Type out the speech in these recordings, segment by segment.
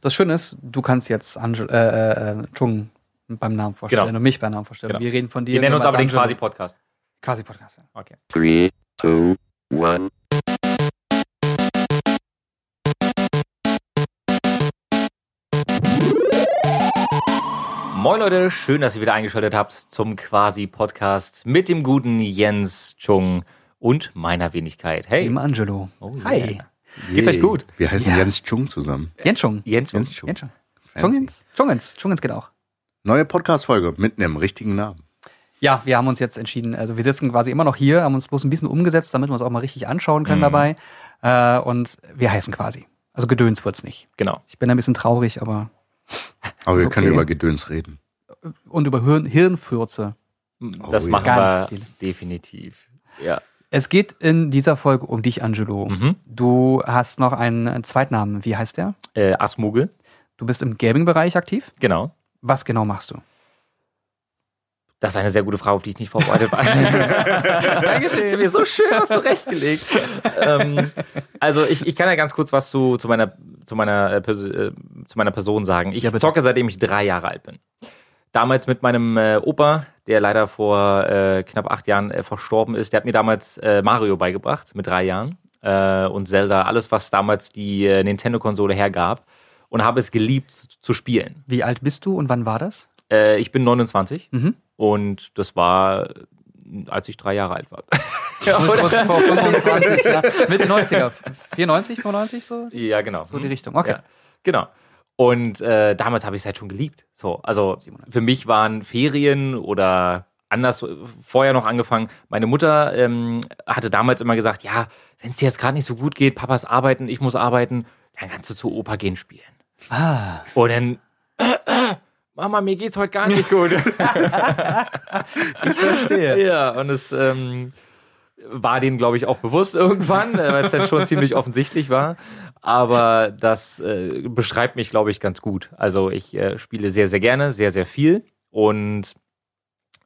das Schöne ist, du kannst jetzt Angel, äh, äh, Chung beim Namen vorstellen Genau. und mich beim Namen vorstellen. Genau. Wir reden von dir. Wir nennen uns aber den. Quasi-Podcast. Quasi Podcast. Ja. Okay. Three, two, one. Moin Leute, schön, dass ihr wieder eingeschaltet habt zum Quasi-Podcast mit dem guten Jens Chung und meiner Wenigkeit. Hey. Dem Angelo. Oh, yeah. Hi. Geht's euch gut? Wir heißen Ja. Jens Chung zusammen. Jens Chung. Jens Chung. Jens Chung. Jens Chung. Fancy. Chungens. Chungens. Chungens geht auch. Neue Podcast-Folge mit einem richtigen Namen. Ja, wir haben uns jetzt entschieden, also wir sitzen quasi immer noch hier, haben uns bloß ein bisschen umgesetzt, damit wir uns auch mal richtig anschauen können Mhm. dabei. Äh, und wir heißen quasi. Also Gedöns wird's nicht. Genau. Ich bin ein bisschen traurig, aber. Aber wir können okay. über Gedöns reden. Und über Hirn, Hirnfürze. Das ja. machen Ganz wir definitiv. Ja. Es geht in dieser Folge um dich, Angelo. Mhm. Du hast noch einen Zweitnamen. Wie heißt der? Äh, Asmugel. Du bist im Gaming-Bereich aktiv. Genau. Was genau machst du? Das ist eine sehr gute Frage, auf die ich nicht vorbereitet war. Dankeschön. Ich habe mir so schön was zurechtgelegt. ähm, also ich, ich kann ja ganz kurz was zu, zu, meiner, zu, meiner, äh, äh, zu meiner Person sagen. Ich Ja, zocke, seitdem ich drei Jahre alt bin. Damals mit meinem äh, Opa, der leider vor äh, knapp acht Jahren äh, verstorben ist. Der hat mir damals äh, Mario beigebracht mit drei Jahren. Äh, und Zelda, alles, was damals die äh, Nintendo-Konsole hergab. Und habe es geliebt zu, spielen. Wie alt bist du und wann war das? Äh, ich bin 29. Mhm. Und das war, äh, als ich drei Jahre alt war. ja, vor 25, ja. Mitte 90er. 94, 95 so? ja, genau. So die Richtung. Okay. Ja, genau. Und äh, damals habe ich es halt schon geliebt. So, also für mich waren Ferien oder anders vorher noch angefangen. Meine Mutter ähm, hatte damals immer gesagt, ja, wenn es dir jetzt gerade nicht so gut geht, Papas arbeiten, ich muss arbeiten, dann kannst du zu Opa gehen spielen. Ah. Und dann, äh, äh, Mama, mir geht's heute gar nicht gut. Ich verstehe. Ja, und es ähm, war denen, glaube ich, auch bewusst irgendwann, weil es dann schon ziemlich offensichtlich war. Aber das äh, beschreibt mich, glaube ich, ganz gut. Also ich äh, spiele sehr, sehr gerne, sehr, sehr viel. Und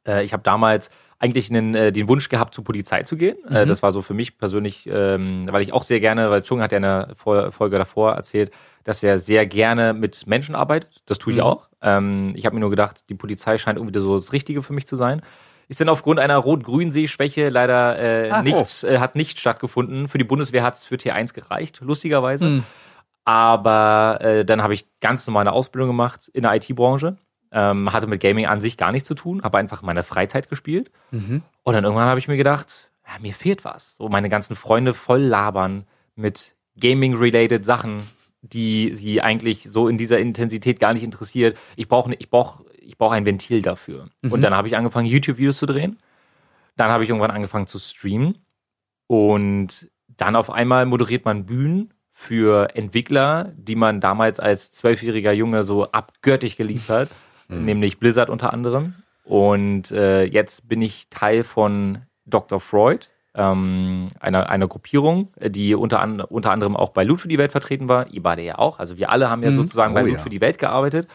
äh, ich habe damals eigentlich einen, äh, den Wunsch gehabt, zur Polizei zu gehen. Äh, Mhm. das war so für mich persönlich, ähm, weil ich auch sehr gerne, weil Chung hat ja in der Fol- Folge davor erzählt, dass er sehr gerne mit Menschen arbeitet. Das tue ich Mhm. auch. Ähm, ich habe mir nur gedacht, die Polizei scheint irgendwie so das Richtige für mich zu sein. Ist dann aufgrund einer Rot-Grün-See-Schwäche leider äh, Ah, nicht, äh, hat nicht stattgefunden. Für die Bundeswehr hat es für T1 gereicht, lustigerweise. Hm. Aber äh, dann habe ich ganz normale Ausbildung gemacht in der IT-Branche. Ähm, hatte mit Gaming an sich gar nichts zu tun, habe einfach in meiner Freizeit gespielt. Mhm. Und dann irgendwann habe ich mir gedacht, ja, mir fehlt was. So meine ganzen Freunde voll labern mit Gaming-related Sachen, die sie eigentlich so in dieser Intensität gar nicht interessiert. Ich brauche ich brauch, ich brauch ein Ventil dafür. Mhm. Und dann habe ich angefangen, YouTube-Videos zu drehen. Dann habe ich irgendwann angefangen zu streamen. Und dann auf einmal moderiert man Bühnen für Entwickler, die man damals als zwölfjähriger Junge so abgöttisch geliebt hat, nämlich Blizzard unter anderem. Und äh, jetzt bin ich Teil von Dr. Freud, ähm, einer, einer Gruppierung, die unter, an, unter anderem auch bei Loot für die Welt vertreten war. Ihr beide ja auch. Also wir alle haben ja Mhm. sozusagen bei Oh Loot ja. für die Welt gearbeitet.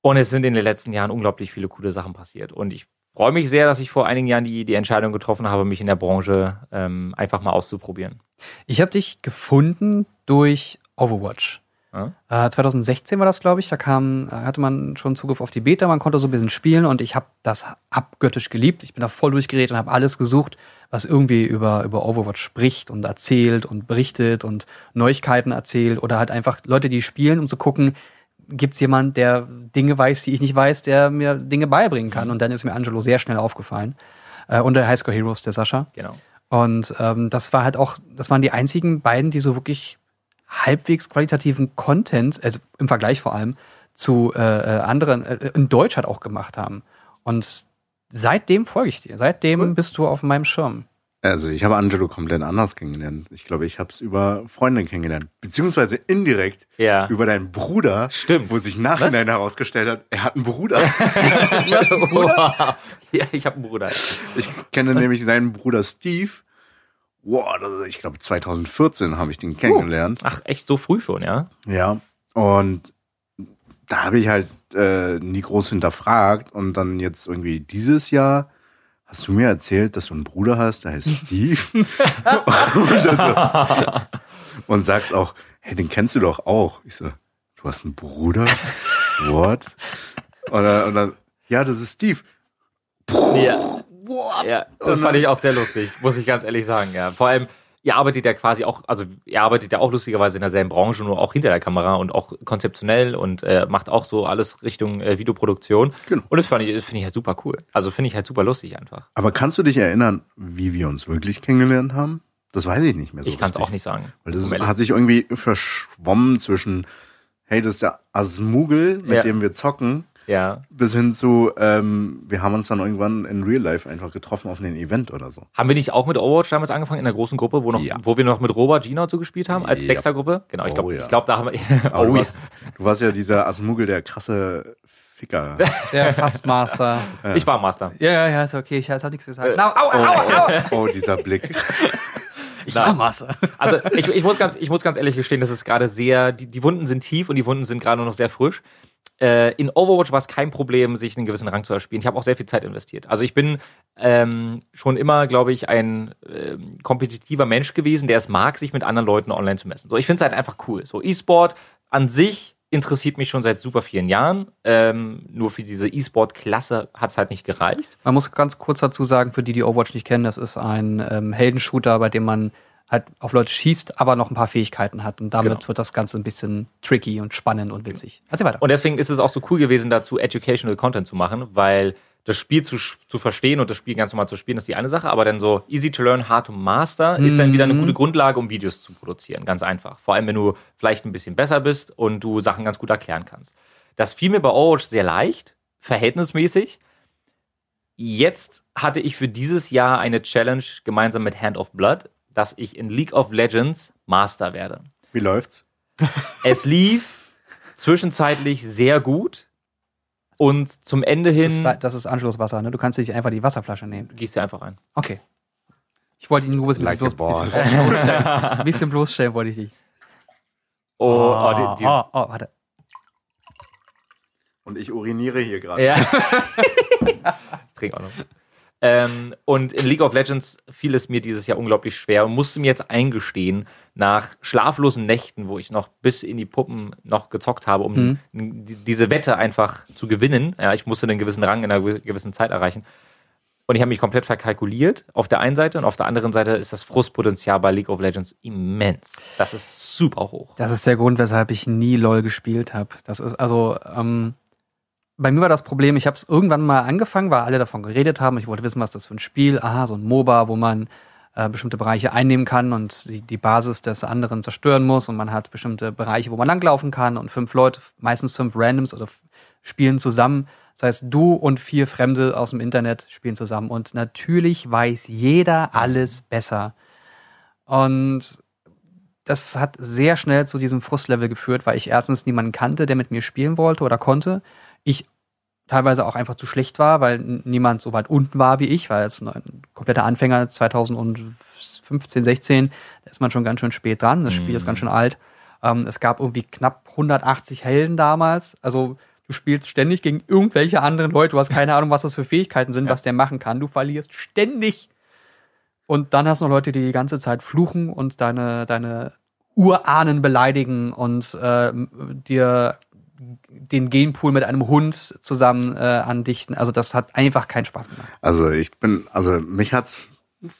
Und es sind in den letzten Jahren unglaublich viele coole Sachen passiert. Und ich freue mich sehr, dass ich vor einigen Jahren die, die Entscheidung getroffen habe, mich in der Branche ähm, einfach mal auszuprobieren. Ich habe dich gefunden durch Overwatch. Ja? Äh, 2016 war das, glaube ich. Da kam, äh, hatte man schon Zugriff auf die Beta, man konnte so ein bisschen spielen und ich habe das abgöttisch geliebt. Ich bin da voll durchgeredet und habe alles gesucht, was irgendwie über, über Overwatch spricht und erzählt und berichtet und Neuigkeiten erzählt oder halt einfach Leute, die spielen, um zu gucken, gibt's jemand, der Dinge weiß, die ich nicht weiß, der mir Dinge beibringen kann. Und dann ist mir Angelo sehr schnell aufgefallen. Äh, und der Highscore Heroes, der Sascha. Genau. Und ähm, das war halt auch, das waren die einzigen beiden, die so wirklich halbwegs qualitativen Content, also im Vergleich vor allem, zu äh, äh, anderen, äh, in Deutsch halt auch gemacht haben. Und seitdem folge ich dir. Seitdem Cool. bist du auf meinem Schirm. Also ich habe Angelo komplett anders kennengelernt. Ich glaube, ich habe es über Freundin kennengelernt. Beziehungsweise indirekt Ja. über deinen Bruder. Stimmt. Wo sich nachhinein herausgestellt hat, er hat einen Bruder. ja, ich habe einen Bruder. ich kenne nämlich seinen Bruder Steve. Wow, das ich glaube 2014 habe ich den kennengelernt. Ach, echt so früh schon, ja? Ja. Und da habe ich halt äh, nie groß hinterfragt. Und dann jetzt irgendwie dieses Jahr hast du mir erzählt, dass du einen Bruder hast, der heißt Steve. und, dann so, und sagst auch, hey, den kennst du doch auch. Ich so, du hast einen Bruder? What? Oder, oder, ja, das ist Steve. Ja. What? Ja, das Und fand dann- ich auch sehr lustig, muss ich ganz ehrlich sagen, ja. Vor allem, ihr arbeitet ja quasi auch, also ihr arbeitet ja auch lustigerweise in derselben Branche, nur auch hinter der Kamera und auch konzeptionell und äh, macht auch so alles Richtung äh, Videoproduktion. Genau. Und das fand ich, das finde ich halt super cool. Also finde ich halt super lustig einfach. Aber kannst du dich erinnern, wie wir uns wirklich kennengelernt haben? Das weiß ich nicht mehr so ich kann es auch nicht sagen. Weil das ehrlich hat sich irgendwie verschwommen zwischen, hey, das ist der Asmugel, mit Ja. dem wir zocken, Ja. bis hin zu, ähm, wir haben uns dann irgendwann in Real Life einfach getroffen auf einem Event oder so. Haben wir nicht auch mit Overwatch damals angefangen in der großen Gruppe, wo, noch, Ja. wo wir noch mit Robert Gina und so gespielt haben, als Ja. Sechsergruppe? Genau, ich Oh glaube, ja. ich glaub, da haben wir. Du, oh, ja. warst, du warst ja dieser Asmugel, der krasse Ficker. Der Fastmaster. Ich war Master. ja, ja, ja, ist okay. Ich habe nichts gesagt. Äh, Na, au, Oh, au, au, au. oh, oh, dieser Blick. Ich war Master. Also ich, ich, muss ganz, ich muss ganz ehrlich gestehen, dass es gerade sehr, die, die Wunden sind tief und die Wunden sind gerade noch sehr frisch. Äh, in Overwatch war es kein Problem, sich einen gewissen Rang zu erspielen. Ich habe auch sehr viel Zeit investiert. Also ich bin ähm, schon immer, glaube ich, ein ähm, kompetitiver Mensch gewesen, der es mag, sich mit anderen Leuten online zu messen. So, ich finde es halt einfach cool. So E-Sport an sich interessiert mich schon seit super vielen Jahren. Ähm, nur für diese E-Sport-Klasse hat es halt nicht gereicht. Man muss ganz kurz dazu sagen, für die, die Overwatch nicht kennen, das ist ein ähm, Heldenshooter, bei dem man halt auf Leute schießt, aber noch ein paar Fähigkeiten hat. Und damit Genau. wird das Ganze ein bisschen tricky und spannend und witzig. Erzähl weiter. Und deswegen ist es auch so cool gewesen, dazu educational Content zu machen, weil das Spiel zu, zu verstehen und das Spiel ganz normal zu spielen, ist die eine Sache, aber dann so easy to learn, hard to master ist dann wieder eine Mhm. gute Grundlage, um Videos zu produzieren. Ganz einfach. Vor allem, wenn du vielleicht ein bisschen besser bist und du Sachen ganz gut erklären kannst. Das fiel mir bei Overwatch sehr leicht, verhältnismäßig. Jetzt hatte ich für dieses Jahr eine Challenge gemeinsam mit Hand of Blood, dass ich in League of Legends Master werde. Wie läuft's? Es lief zwischenzeitlich sehr gut. Und zum Ende Das ist, hin das ist Anschlusswasser, ne? Du kannst nicht einfach die Wasserflasche nehmen. gehst du einfach rein. Okay. Ich wollte ihn nur ein bisschen, Like bloß, bisschen, bloßstellen. ein bisschen bloßstellen wollte ich dich. Oh, oh, die, dieses, oh, oh, warte. Und ich uriniere hier gerade. Ja. ich trinke auch noch. Ähm, und in League of Legends fiel es mir dieses Jahr unglaublich schwer und musste mir jetzt eingestehen, nach schlaflosen Nächten, wo ich noch bis in die Puppen noch gezockt habe, um Mhm. die- diese Wette einfach zu gewinnen. Ja, ich musste einen gewissen Rang in einer gew- gewissen Zeit erreichen. Und ich habe mich komplett verkalkuliert auf der einen Seite und auf der anderen Seite ist das Frustpotenzial bei League of Legends immens. Das ist super hoch. Das ist der Grund, weshalb ich nie LOL gespielt habe. Das ist also, ähm, bei mir war das Problem, ich habe es irgendwann mal angefangen, weil alle davon geredet haben. Ich wollte wissen, was das für ein Spiel. Aha, so ein MOBA, wo man äh, bestimmte Bereiche einnehmen kann und die, die Basis des anderen zerstören muss und man hat bestimmte Bereiche, wo man langlaufen kann und fünf Leute, meistens fünf Randoms oder spielen zusammen. Das heißt, du und vier Fremde aus dem Internet spielen zusammen und natürlich weiß jeder alles besser. Und das hat sehr schnell zu diesem Frustlevel geführt, weil ich erstens niemanden kannte, der mit mir spielen wollte oder konnte. Teilweise auch einfach zu schlecht war, weil niemand so weit unten war wie ich, weil als ein kompletter Anfänger 2015, 16, da ist man schon ganz schön spät dran. Das Spiel ist ganz schön alt. Ähm, es gab irgendwie knapp 180 Helden damals. Also du spielst ständig gegen irgendwelche anderen Leute. Du hast keine Ahnung, was das für Fähigkeiten sind, was der machen kann. Du verlierst ständig. Und dann hast du noch Leute, die die ganze Zeit fluchen und deine, deine Urahnen beleidigen und äh, dir den Genpool mit einem Hund zusammen äh, andichten. Also das hat einfach keinen Spaß gemacht. Also ich bin, also mich hat's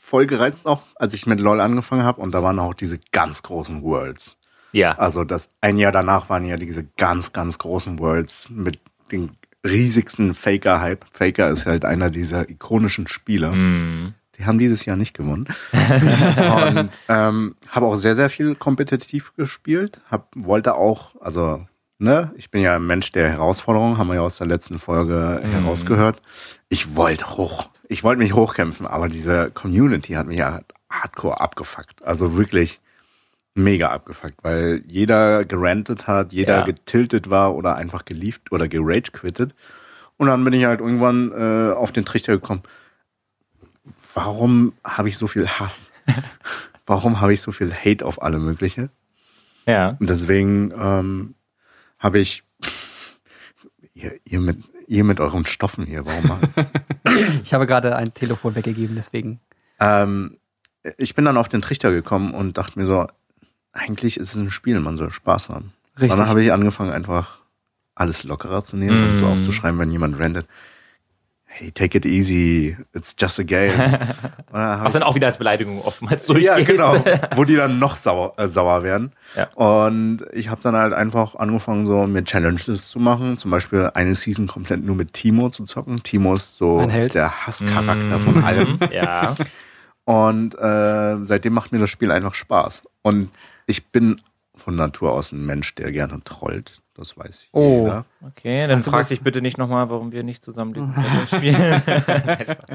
voll gereizt auch, als ich mit LOL angefangen habe und da waren auch diese ganz großen Worlds. Ja. Also das ein Jahr danach waren ja diese ganz, ganz großen Worlds mit den riesigsten Faker-Hype. Faker ist halt einer dieser ikonischen Spieler. Mhm. Die haben dieses Jahr nicht gewonnen. und ähm, habe auch sehr, sehr viel kompetitiv gespielt. Hab, wollte auch, also, ne, ich bin ja ein Mensch der Herausforderung, haben wir ja aus der letzten Folge herausgehört. Ich wollte hoch. Ich wollte mich hochkämpfen, aber diese Community hat mich ja hardcore abgefuckt. Also wirklich mega abgefuckt, weil jeder gerantet hat, jeder Ja. getiltet war oder einfach gelieft oder gerage quittet. Und dann bin ich halt irgendwann äh, auf den Trichter gekommen, warum habe ich so viel Hass? warum habe ich so viel Hate auf alle mögliche? Ja. Und deswegen ähm, habe ich ihr, ihr mit ihr mit euren Stoffen hier, warum? Ich habe gerade ein Telefon weggegeben, deswegen. ähm, ich bin dann auf den Trichter gekommen und dachte mir so, eigentlich ist es ein Spiel, man soll Spaß haben. Richtig. Und dann habe ich angefangen, einfach alles lockerer zu nehmen und so Mm. auch zu schreiben, wenn jemand rendet. Hey, take it easy, it's just a game. Hab Was dann auch wieder als Beleidigung oftmals durchgeht. ja, genau. Wo die dann noch sauer, äh, sauer werden. Ja. Und ich habe dann halt einfach angefangen, so mir Challenges zu machen. Zum Beispiel eine Season komplett nur mit Timo zu zocken. Timo ist so der Hasscharakter von allem. Ja. Und äh, seitdem macht mir das Spiel einfach Spaß. Und ich bin von Natur aus ein Mensch, der gerne trollt. Das weiß Oh. jeder. Okay, dann frag dich bitte nicht nochmal, warum wir nicht zusammen den Battle spielen.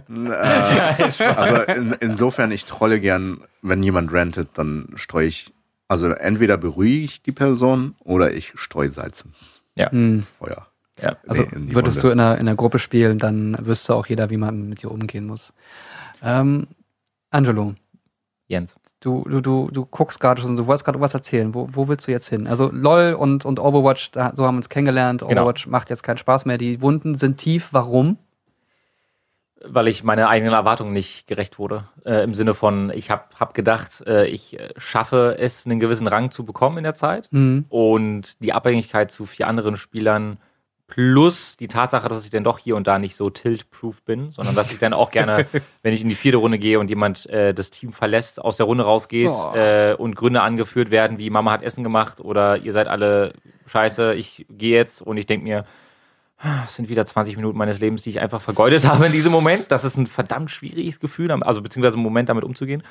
Äh, also in, insofern, ich trolle gern, wenn jemand rantet, dann streue ich, also entweder beruhige ich die Person oder ich streue Salz ins Hm. Feuer. ja. Also Nee, in die würdest Runde. du in einer, in einer Gruppe spielen, dann wüsste auch jeder, wie man mit dir umgehen muss. Ähm, Angelo, Jens. Du, du, du, du guckst gerade schon, du wolltest gerade was erzählen. Wo, wo willst du jetzt hin? Also LOL und, und Overwatch, da, so haben wir uns kennengelernt. Genau. Overwatch macht jetzt keinen Spaß mehr. Die Wunden sind tief. Warum? Weil ich meiner eigenen Erwartungen nicht gerecht wurde. Äh, Im Sinne von, ich habe hab gedacht, äh, ich schaffe es, einen gewissen Rang zu bekommen in der Zeit. Hm. Und die Abhängigkeit zu vier anderen Spielern plus die Tatsache, dass ich dann doch hier und da nicht so tilt-proof bin, sondern dass ich dann auch gerne, wenn ich in die vierte Runde gehe und jemand äh, das Team verlässt, aus der Runde rausgeht Oh. äh, und Gründe angeführt werden, wie Mama hat Essen gemacht oder ihr seid alle scheiße, ich gehe jetzt und ich denke mir, "Ah, es sind wieder 20 Minuten meines Lebens, die ich einfach vergeudet habe in diesem Moment. Das ist ein verdammt schwieriges Gefühl, also beziehungsweise ein Moment damit umzugehen.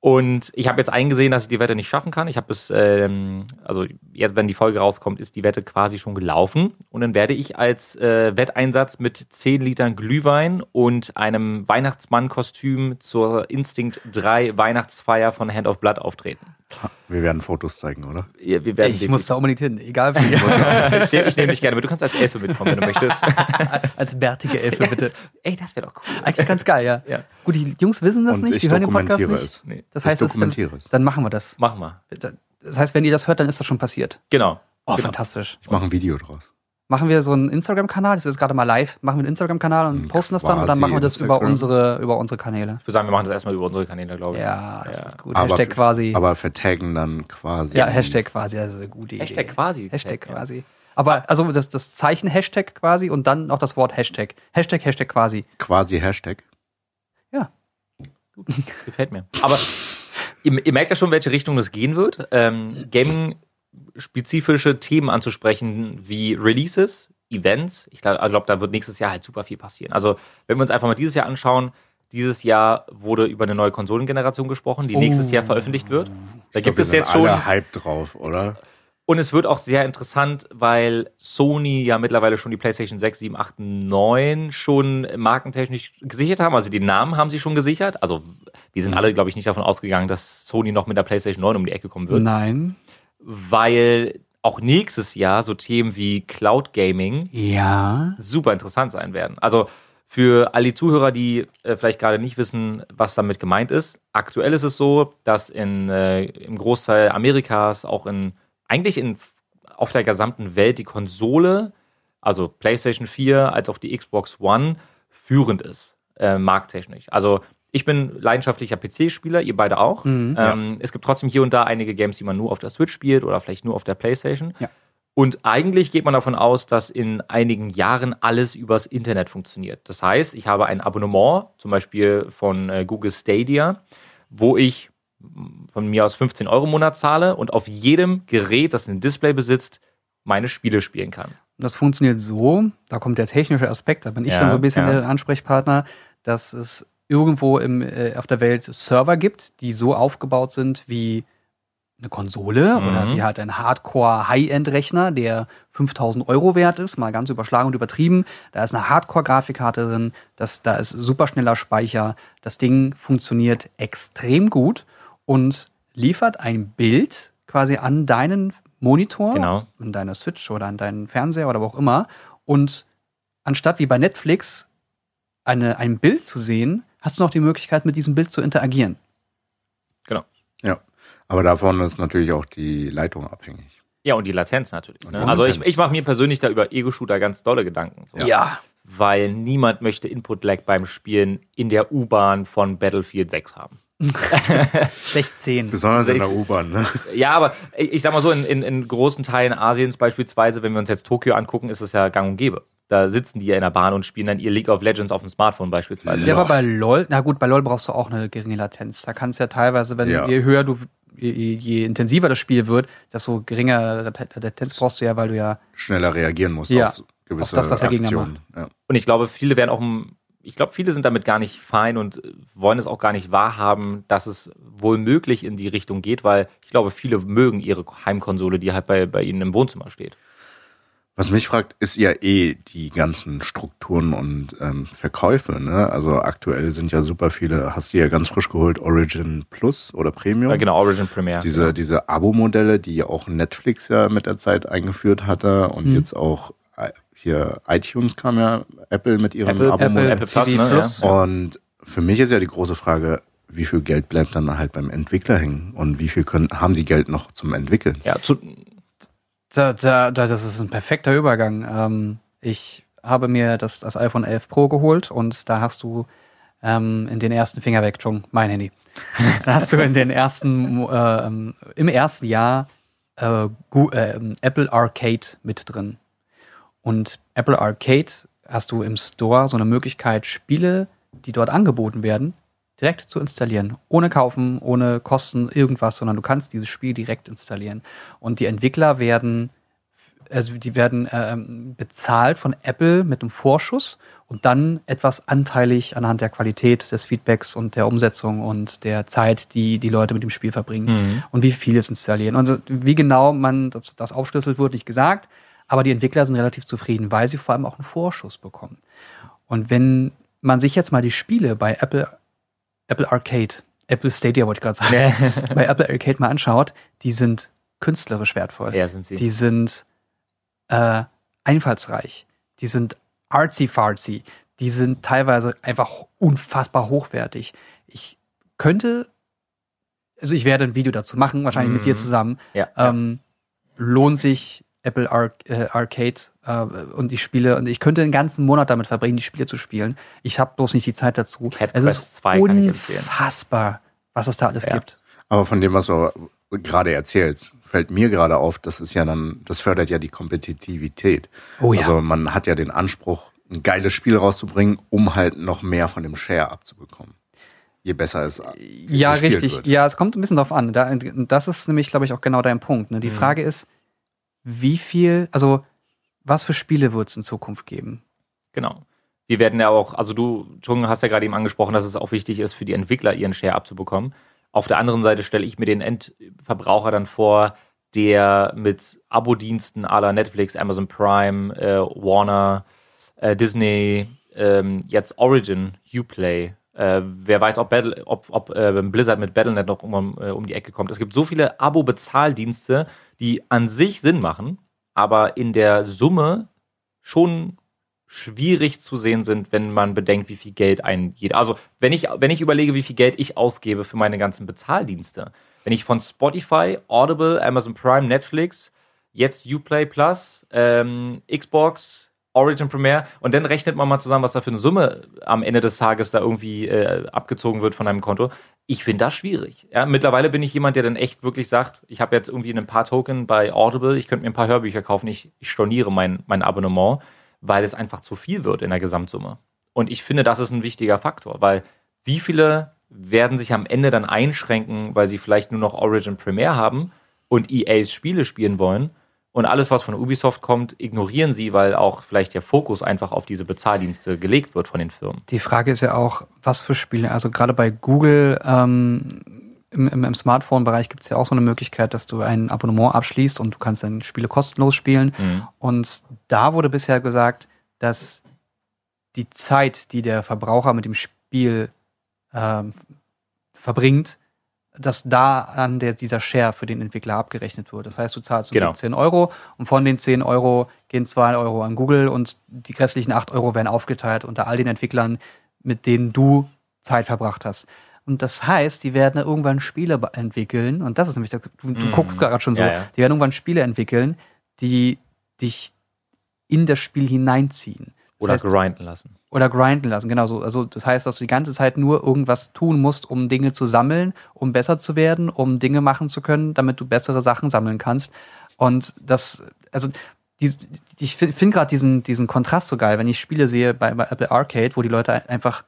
Und ich habe jetzt eingesehen, dass ich die Wette nicht schaffen kann. Ich habe bis, ähm, also jetzt, wenn die Folge rauskommt, ist die Wette quasi schon gelaufen. Und dann werde ich als äh, Wetteinsatz mit 10 Litern Glühwein und einem Weihnachtsmann-Kostüm zur Instinct 3 Weihnachtsfeier von Hand of Blood auftreten. Wir werden Fotos zeigen, oder? Wir wir werden Ich muss da unbedingt hin, egal wie. ich nehme ich nehm dich gerne mit. Du kannst als Elfe mitkommen, wenn du möchtest. Als bärtige Elfe, bitte. Ey, das wäre doch cool. Eigentlich ganz geil, ja. Ja. Gut, die Jungs wissen das Und nicht, ich die hören den Podcast nicht. es. Nee. Das Ich heißt, dann, dokumentiere es. dann machen wir das. Mach mal. Das heißt, wenn ihr das hört, dann ist das schon passiert. Genau. Oh, genau. fantastisch. Ich mache ein Video draus. Machen wir so einen Instagram-Kanal, das ist gerade mal live, machen wir einen Instagram-Kanal und Hm, posten das dann und dann machen wir das über unsere, über unsere Kanäle. Ich würde sagen, wir machen das erstmal über unsere Kanäle, glaube ich. Ja, das Ja. wird gut. Aber, Hashtag quasi. aber vertaggen dann quasi. ja, Hashtag quasi, das ist eine gute Idee. Hashtag quasi. Hashtag Ja. quasi. Aber also das, das Zeichen Hashtag quasi und dann noch das Wort Hashtag. Hashtag, Hashtag quasi. Quasi Hashtag. Gefällt mir. Aber ihr, ihr merkt ja schon, welche Richtung das gehen wird. Ähm, Gaming-spezifische Themen anzusprechen, wie Releases, Events. Ich glaube, glaub, da wird nächstes Jahr halt super viel passieren. Also, wenn wir uns einfach mal dieses Jahr anschauen, dieses Jahr wurde über eine neue Konsolengeneration gesprochen, die nächstes Jahr veröffentlicht wird. Da Ich gibt glaub, es jetzt schon. Hype drauf, oder? Und es wird auch sehr interessant, weil Sony ja mittlerweile schon die PlayStation 6, 7, 8, 9 schon markentechnisch gesichert haben. Also den Namen haben sie schon gesichert. Also wir sind alle, glaube ich, nicht davon ausgegangen, dass Sony noch mit der PlayStation 9 um die Ecke kommen wird. Nein. Weil auch nächstes Jahr so Themen wie Cloud Gaming Ja. super interessant sein werden. Also für all die Zuhörer, die äh, vielleicht gerade nicht wissen, was damit gemeint ist. Aktuell ist es so, dass in, äh, im Großteil Amerikas, auch in, eigentlich in, auf der gesamten Welt die Konsole, also PlayStation 4 als auch die Xbox One, führend ist, äh, markttechnisch. Also ich bin leidenschaftlicher PC-Spieler, ihr beide auch. Mhm. Ähm, Es gibt trotzdem hier und da einige Games, die man nur auf der Switch spielt oder vielleicht nur auf der PlayStation. Ja. Und eigentlich geht man davon aus, dass in einigen Jahren alles übers Internet funktioniert. Das heißt, ich habe ein Abonnement, zum Beispiel von äh, Google Stadia, wo ich mm, von mir aus 15 Euro im Monat zahle und auf jedem Gerät, das ein Display besitzt, meine Spiele spielen kann. Das funktioniert so, da kommt der technische Aspekt, da bin ich Ja, dann so ein bisschen ja. der Ansprechpartner, dass es irgendwo im, äh, auf der Welt Server gibt, die so aufgebaut sind wie eine Konsole Mhm. oder wie halt ein Hardcore-High-End-Rechner, der 5000 Euro wert ist, mal ganz überschlagen und übertrieben. Da ist eine Hardcore-Grafikkarte drin, das, da ist superschneller Speicher. Das Ding funktioniert extrem gut und liefert ein Bild quasi an deinen Monitor, Genau. an deiner Switch oder an deinen Fernseher oder wo auch immer. Und anstatt wie bei Netflix eine, ein Bild zu sehen, hast du noch die Möglichkeit, mit diesem Bild zu interagieren. Ja. Aber davon ist natürlich auch die Leitung abhängig. Ja, und die Latenz natürlich. Ne? die Also ich, Latenz. ich mache mir persönlich da über Ego-Shooter ganz dolle Gedanken. So. Weil niemand möchte Input-Lag beim Spielen in der U-Bahn von Battlefield 6 haben. 16. Besonders in der 16. U-Bahn, ne? Ja, aber ich ich sag mal so, in, in, in großen Teilen Asiens beispielsweise, wenn wir uns jetzt Tokio angucken, ist es ja gang und gäbe. Da sitzen die ja in der Bahn und spielen dann ihr League of Legends auf dem Smartphone beispielsweise. Ja, aber bei LOL, na gut, bei LOL brauchst du auch eine geringe Latenz. Da kannst du ja teilweise, wenn Ja. je höher du, je, je intensiver das Spiel wird, desto geringer Lat- Latenz brauchst du ja, weil du ja, Schneller reagieren muss Ja, auf gewisse auf das, was der Gegner Aktionen. Ja. Und ich glaube, viele werden auch, ich glaube, viele sind damit gar nicht fein und wollen es auch gar nicht wahrhaben, dass es wohl möglich in die Richtung geht, weil ich glaube, viele mögen ihre Heimkonsole, die halt bei, bei ihnen im Wohnzimmer steht. Was mich fragt, ist ja eh die ganzen Strukturen und ähm, Verkäufe. Ne? Also aktuell sind ja super viele, hast du ja ganz frisch geholt, Origin Plus oder Premium. Ja, genau, Origin Premiere. Diese, genau. diese Abo-Modelle, die ja auch Netflix ja mit der Zeit eingeführt hatte und Mhm. jetzt auch äh, hier iTunes kam ja, Apple mit ihrem Apple, Abo-Modell. Apple, Apple Plus, TV ne? Plus. Ja. Und für mich ist ja die große Frage, wie viel Geld bleibt dann halt beim Entwickler hängen und wie viel können, haben sie Geld noch zum Entwickeln? Ja, zu, da, da, da, das ist ein perfekter Übergang. Ähm, ich habe mir das, das iPhone 11 Pro geholt und da hast du ähm, in den ersten Finger weg, Entschuldigung, mein Handy. da hast du in den ersten, äh, im ersten Jahr äh, äh, Apple Arcade mit drin. Und Apple Arcade hast du im Store so eine Möglichkeit, Spiele, die dort angeboten werden, direkt zu installieren. Ohne kaufen, ohne Kosten, irgendwas, sondern du kannst dieses Spiel direkt installieren. Und die Entwickler werden, also die werden ähm, bezahlt von Apple mit einem Vorschuss und dann etwas anteilig anhand der Qualität des Feedbacks und der Umsetzung und der Zeit, die die Leute mit dem Spiel verbringen Mhm. und wie viel es installieren. Also wie genau man das, das aufschlüsselt, wird nicht gesagt, aber die Entwickler sind relativ zufrieden, weil sie vor allem auch einen Vorschuss bekommen. Und wenn man sich jetzt mal die Spiele bei Apple, Apple Arcade, Apple Stadia wollte ich gerade sagen, bei Apple Arcade mal anschaut, die sind künstlerisch wertvoll. ja, sind sie. Die sind äh, einfallsreich. Die sind artsy-fartsy. Die sind teilweise einfach unfassbar hochwertig. Ich könnte, also ich werde ein Video dazu machen, wahrscheinlich mit Mhm. dir zusammen. ja. Ähm, lohnt sich Apple Ar äh, Arcade äh, und die Spiele und ich könnte den ganzen Monat damit verbringen, die Spiele zu spielen. Ich habe bloß nicht die Zeit dazu. Cat es Quest ist 2 kann ich empfehlen. unfassbar, was es da alles Ja. gibt. Aber von dem, was du gerade erzählst, fällt mir gerade auf, das ist ja dann, das fördert ja die Kompetitivität. Oh ja. Also man hat ja den Anspruch, ein geiles Spiel rauszubringen, um halt noch mehr von dem Share abzubekommen. Je besser es Ja, richtig. wird. Ja, es kommt ein bisschen drauf an. Da, das ist nämlich, glaube ich, auch genau dein Punkt. Ne? Die Mhm. Frage ist, wie viel, also was für Spiele wird es in Zukunft geben? Genau. Wir werden ja auch, also du, Chung, hast ja gerade eben angesprochen, dass es auch wichtig ist, für die Entwickler ihren Share abzubekommen. Auf der anderen Seite stelle ich mir den Endverbraucher dann vor, der mit Abo-Diensten la Netflix, Amazon Prime, äh, Warner, äh, Disney, ähm, jetzt Origin, Uplay, äh, wer weiß, ob, Battle, ob, ob äh, Blizzard mit Battle.net noch um, äh, um die Ecke kommt. Es gibt so viele Abo-Bezahldienste, die an sich Sinn machen, aber in der Summe schon schwierig zu sehen sind, wenn man bedenkt, wie viel Geld ein jeder. Also wenn ich, wenn ich überlege, wie viel Geld ich ausgebe für meine ganzen Bezahldienste, wenn ich von Spotify, Audible, Amazon Prime, Netflix, jetzt Uplay Plus, ähm, Xbox, Origin Premiere und dann rechnet man mal zusammen, was da für eine Summe am Ende des Tages da irgendwie äh, abgezogen wird von einem Konto. Ich finde das schwierig. Ja, mittlerweile bin ich jemand, der dann echt wirklich sagt, ich habe jetzt irgendwie ein paar Token bei Audible, ich könnte mir ein paar Hörbücher kaufen, ich, ich storniere mein, mein Abonnement, weil es einfach zu viel wird in der Gesamtsumme. Und ich finde, das ist ein wichtiger Faktor, weil wie viele werden sich am Ende dann einschränken, weil sie vielleicht nur noch Origin Premiere haben und EAs Spiele spielen wollen und alles, was von Ubisoft kommt, ignorieren sie, weil auch vielleicht der Fokus einfach auf diese Bezahldienste gelegt wird von den Firmen. Die Frage ist ja auch, was für Spiele, also gerade bei Google ähm, im, im, im Smartphone-Bereich gibt es ja auch so eine Möglichkeit, dass du ein Abonnement abschließt und du kannst dann Spiele kostenlos spielen. Mhm. Und da wurde bisher gesagt, dass die Zeit, die der Verbraucher mit dem Spiel ähm, verbringt, dass da an der, dieser Share für den Entwickler abgerechnet wird. Das heißt, du zahlst Genau. genau. 10 Euro und von den 10 Euro gehen 2 Euro an Google und die restlichen 8 Euro werden aufgeteilt unter all den Entwicklern, mit denen du Zeit verbracht hast. Und das heißt, die werden irgendwann Spiele entwickeln, und das ist nämlich, du, du Mhm. guckst gerade schon so, Ja, ja. die werden irgendwann Spiele entwickeln, die dich in das Spiel hineinziehen. Das Oder heißt, grinden lassen. Oder grinden lassen, genau so. Also das heißt, dass du die ganze Zeit nur irgendwas tun musst, um Dinge zu sammeln, um besser zu werden, um Dinge machen zu können, damit du bessere Sachen sammeln kannst. Und das, also die, ich finde find gerade diesen, diesen Kontrast so geil, wenn ich Spiele sehe bei, bei Apple Arcade, wo die Leute einfach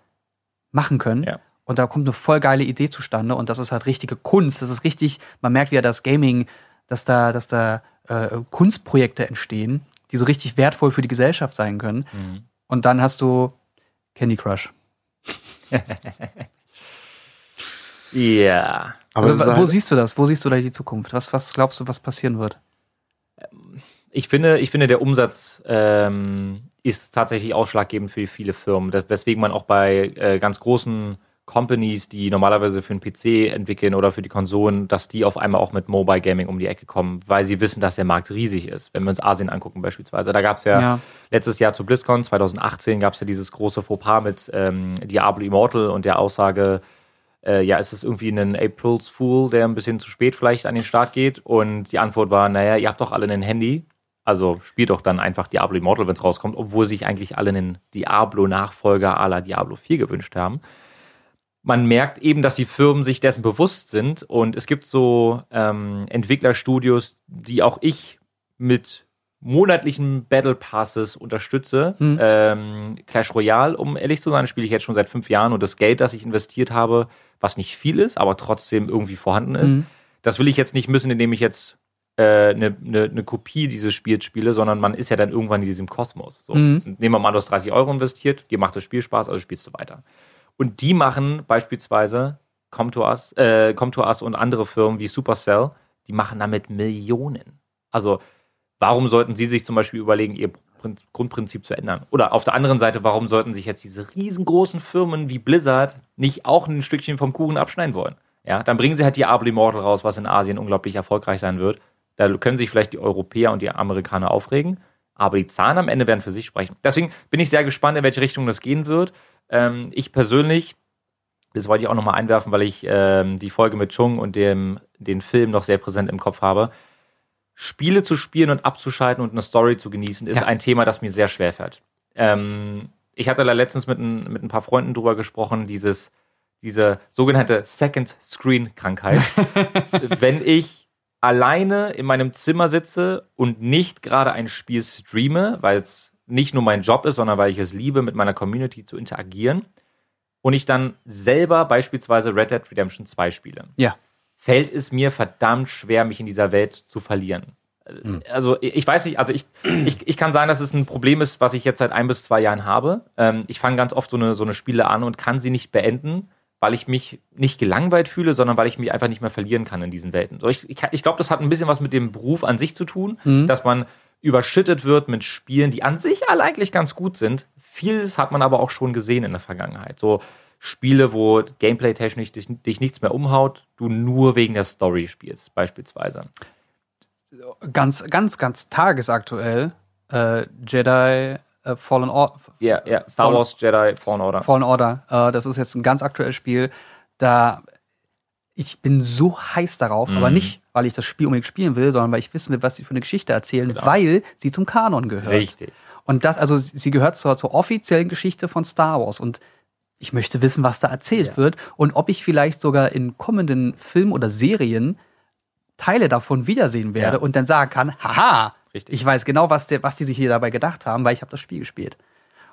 machen können. Ja. Und da kommt eine voll geile Idee zustande und das ist halt richtige Kunst. Das ist richtig, man merkt, wie ja das Gaming, dass da, dass da äh, Kunstprojekte entstehen, die so richtig wertvoll für die Gesellschaft sein können. Mhm. Und dann hast du Candy Crush. Ja. Aber also, wo halt- siehst du das? Wo siehst du da die Zukunft? Was, was glaubst du, was passieren wird? Ich finde, ich finde, der Umsatz ähm, ist tatsächlich ausschlaggebend für viele Firmen, weswegen man auch bei äh, ganz großen Companies, die normalerweise für einen PC entwickeln oder für die Konsolen, dass die auf einmal auch mit Mobile Gaming um die Ecke kommen, weil sie wissen, dass der Markt riesig ist. Wenn wir uns Asien angucken beispielsweise. Da gab es ja, Ja. letztes Jahr zu BlizzCon 2018 gab es ja dieses große Fauxpas mit ähm, Diablo Immortal und der Aussage, äh, ja, ist es irgendwie ein April's Fool, der ein bisschen zu spät vielleicht an den Start geht? Und die Antwort war, naja, ihr habt doch alle ein Handy. Also spielt doch dann einfach Diablo Immortal, wenn es rauskommt, obwohl sich eigentlich alle einen Diablo-Nachfolger à la Diablo 4 gewünscht haben. Man merkt eben, dass die Firmen sich dessen bewusst sind und es gibt so ähm, Entwicklerstudios, die auch ich mit monatlichen Battle Passes unterstütze. Hm. Ähm, Clash Royale, um ehrlich zu sein, spiele ich jetzt schon seit fünf Jahren und das Geld, das ich investiert habe, was nicht viel ist, aber trotzdem irgendwie vorhanden ist, Mhm. das will ich jetzt nicht müssen, indem ich jetzt äh, eine, eine, eine Kopie dieses Spiels spiele, sondern man ist ja dann irgendwann in diesem Kosmos. So. Mhm. Nehmen wir mal, an, du hast 30 Euro investiert, dir macht das Spiel Spaß, also spielst du weiter. Und die machen beispielsweise Come to Us, äh, Come to Us und andere Firmen wie Supercell, die machen damit Millionen. Also warum sollten sie sich zum Beispiel überlegen, ihr Prin- Grundprinzip zu ändern? Oder auf der anderen Seite, warum sollten sich jetzt diese riesengroßen Firmen wie Blizzard nicht auch ein Stückchen vom Kuchen abschneiden wollen? Ja, dann bringen sie halt Diablo Immortal raus, was in Asien unglaublich erfolgreich sein wird. Da können sich vielleicht die Europäer und die Amerikaner aufregen, aber die Zahlen am Ende werden für sich sprechen. Deswegen bin ich sehr gespannt, in welche Richtung das gehen wird. Ähm, ich persönlich, das wollte ich auch nochmal einwerfen, weil ich ähm, die Folge mit Chung und dem, den Film noch sehr präsent im Kopf habe. Spiele zu spielen und abzuschalten und eine Story zu genießen, ist Ja. ein Thema, das mir sehr schwer fällt. Ähm, ich hatte da letztens mit ein, mit ein paar Freunden drüber gesprochen, dieses, diese sogenannte Second Screen Krankheit. Wenn ich alleine in meinem Zimmer sitze und nicht gerade ein Spiel streame, weil es nicht nur mein Job ist, sondern weil ich es liebe, mit meiner Community zu interagieren und ich dann selber beispielsweise Red Dead Redemption 2 spiele, Ja. fällt es mir verdammt schwer, mich in dieser Welt zu verlieren. Also ich weiß nicht, also ich, ich, ich kann sagen, dass es ein Problem ist, was ich jetzt seit ein bis zwei Jahren habe. Ähm, ich fange ganz oft so eine, so eine Spiele an und kann sie nicht beenden, weil ich mich nicht gelangweilt fühle, sondern weil ich mich einfach nicht mehr verlieren kann in diesen Welten. So, ich ich, ich glaube, das hat ein bisschen was mit dem Beruf an sich zu tun, Mhm. dass man überschüttet wird mit Spielen, die an sich alle eigentlich ganz gut sind. Vieles hat man aber auch schon gesehen in der Vergangenheit. So Spiele, wo gameplay-technisch dich, dich nichts mehr umhaut, du nur wegen der Story spielst, beispielsweise. Ganz, ganz, ganz tagesaktuell äh, Jedi äh, Fallen, Or Ja, ja, Star Fallen- Wars Jedi Fallen Order. Fallen Order. Äh, das ist jetzt ein ganz aktuelles Spiel. Da ich bin so heiß darauf, Mhm. aber nicht, weil ich das Spiel unbedingt spielen will, sondern weil ich wissen will, was sie für eine Geschichte erzählen, Genau. weil sie zum Kanon gehört. Richtig. Und das, also sie gehört zur, zur offiziellen Geschichte von Star Wars. Und ich möchte wissen, was da erzählt Ja. wird und ob ich vielleicht sogar in kommenden Filmen oder Serien Teile davon wiedersehen werde Ja. und dann sagen kann, haha, Richtig. ich weiß genau, was, der, was die sich hier dabei gedacht haben, weil ich habe das Spiel gespielt.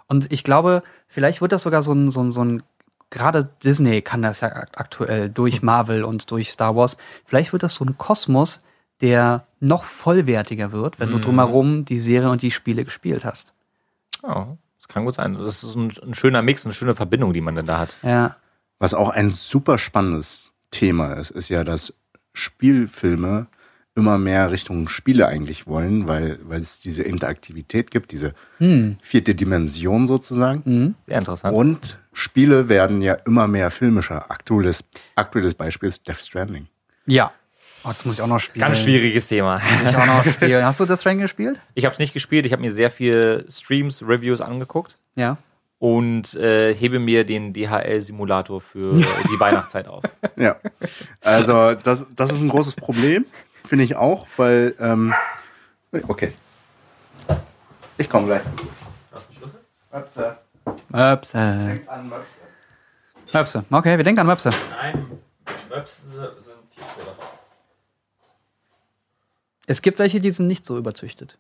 Und ich glaube, vielleicht wird das sogar so ein, so ein, so ein gerade Disney kann das ja ak- aktuell Hm. durch Marvel und durch Star Wars, vielleicht wird das so ein Kosmos, der noch vollwertiger wird, wenn du Mhm. drumherum die Serien und die Spiele gespielt hast. Ja, das kann gut sein. Das ist ein, ein schöner Mix, eine schöne Verbindung, die man dann da hat. Ja. Was auch ein super spannendes Thema ist, ist ja, dass Spielfilme immer mehr Richtung Spiele eigentlich wollen, weil, weil es diese Interaktivität gibt, diese Hm. vierte Dimension sozusagen. Mhm. Sehr interessant. Und Spiele werden ja immer mehr filmischer. Aktuelles, aktuelles Beispiel ist Death Stranding. Ja. Oh, das muss ich auch noch spielen. Ganz schwieriges Thema. Muss ich auch noch spielen. Hast du das Stranding gespielt? Ich habe es nicht gespielt, ich habe mir sehr viel Streams, Reviews angeguckt Ja. und äh, hebe mir den DHL-Simulator für die Weihnachtszeit auf. Ja. Also, das, das ist ein großes Problem, finde ich auch, weil, ähm, okay. Ich komme gleich. Hast du einen Schlüssel? Upsa. Möpse. Möpse. Okay, wir denken an Möpse. Nein, Möpse sind Tierquälerei. Es gibt welche, die sind nicht so überzüchtet.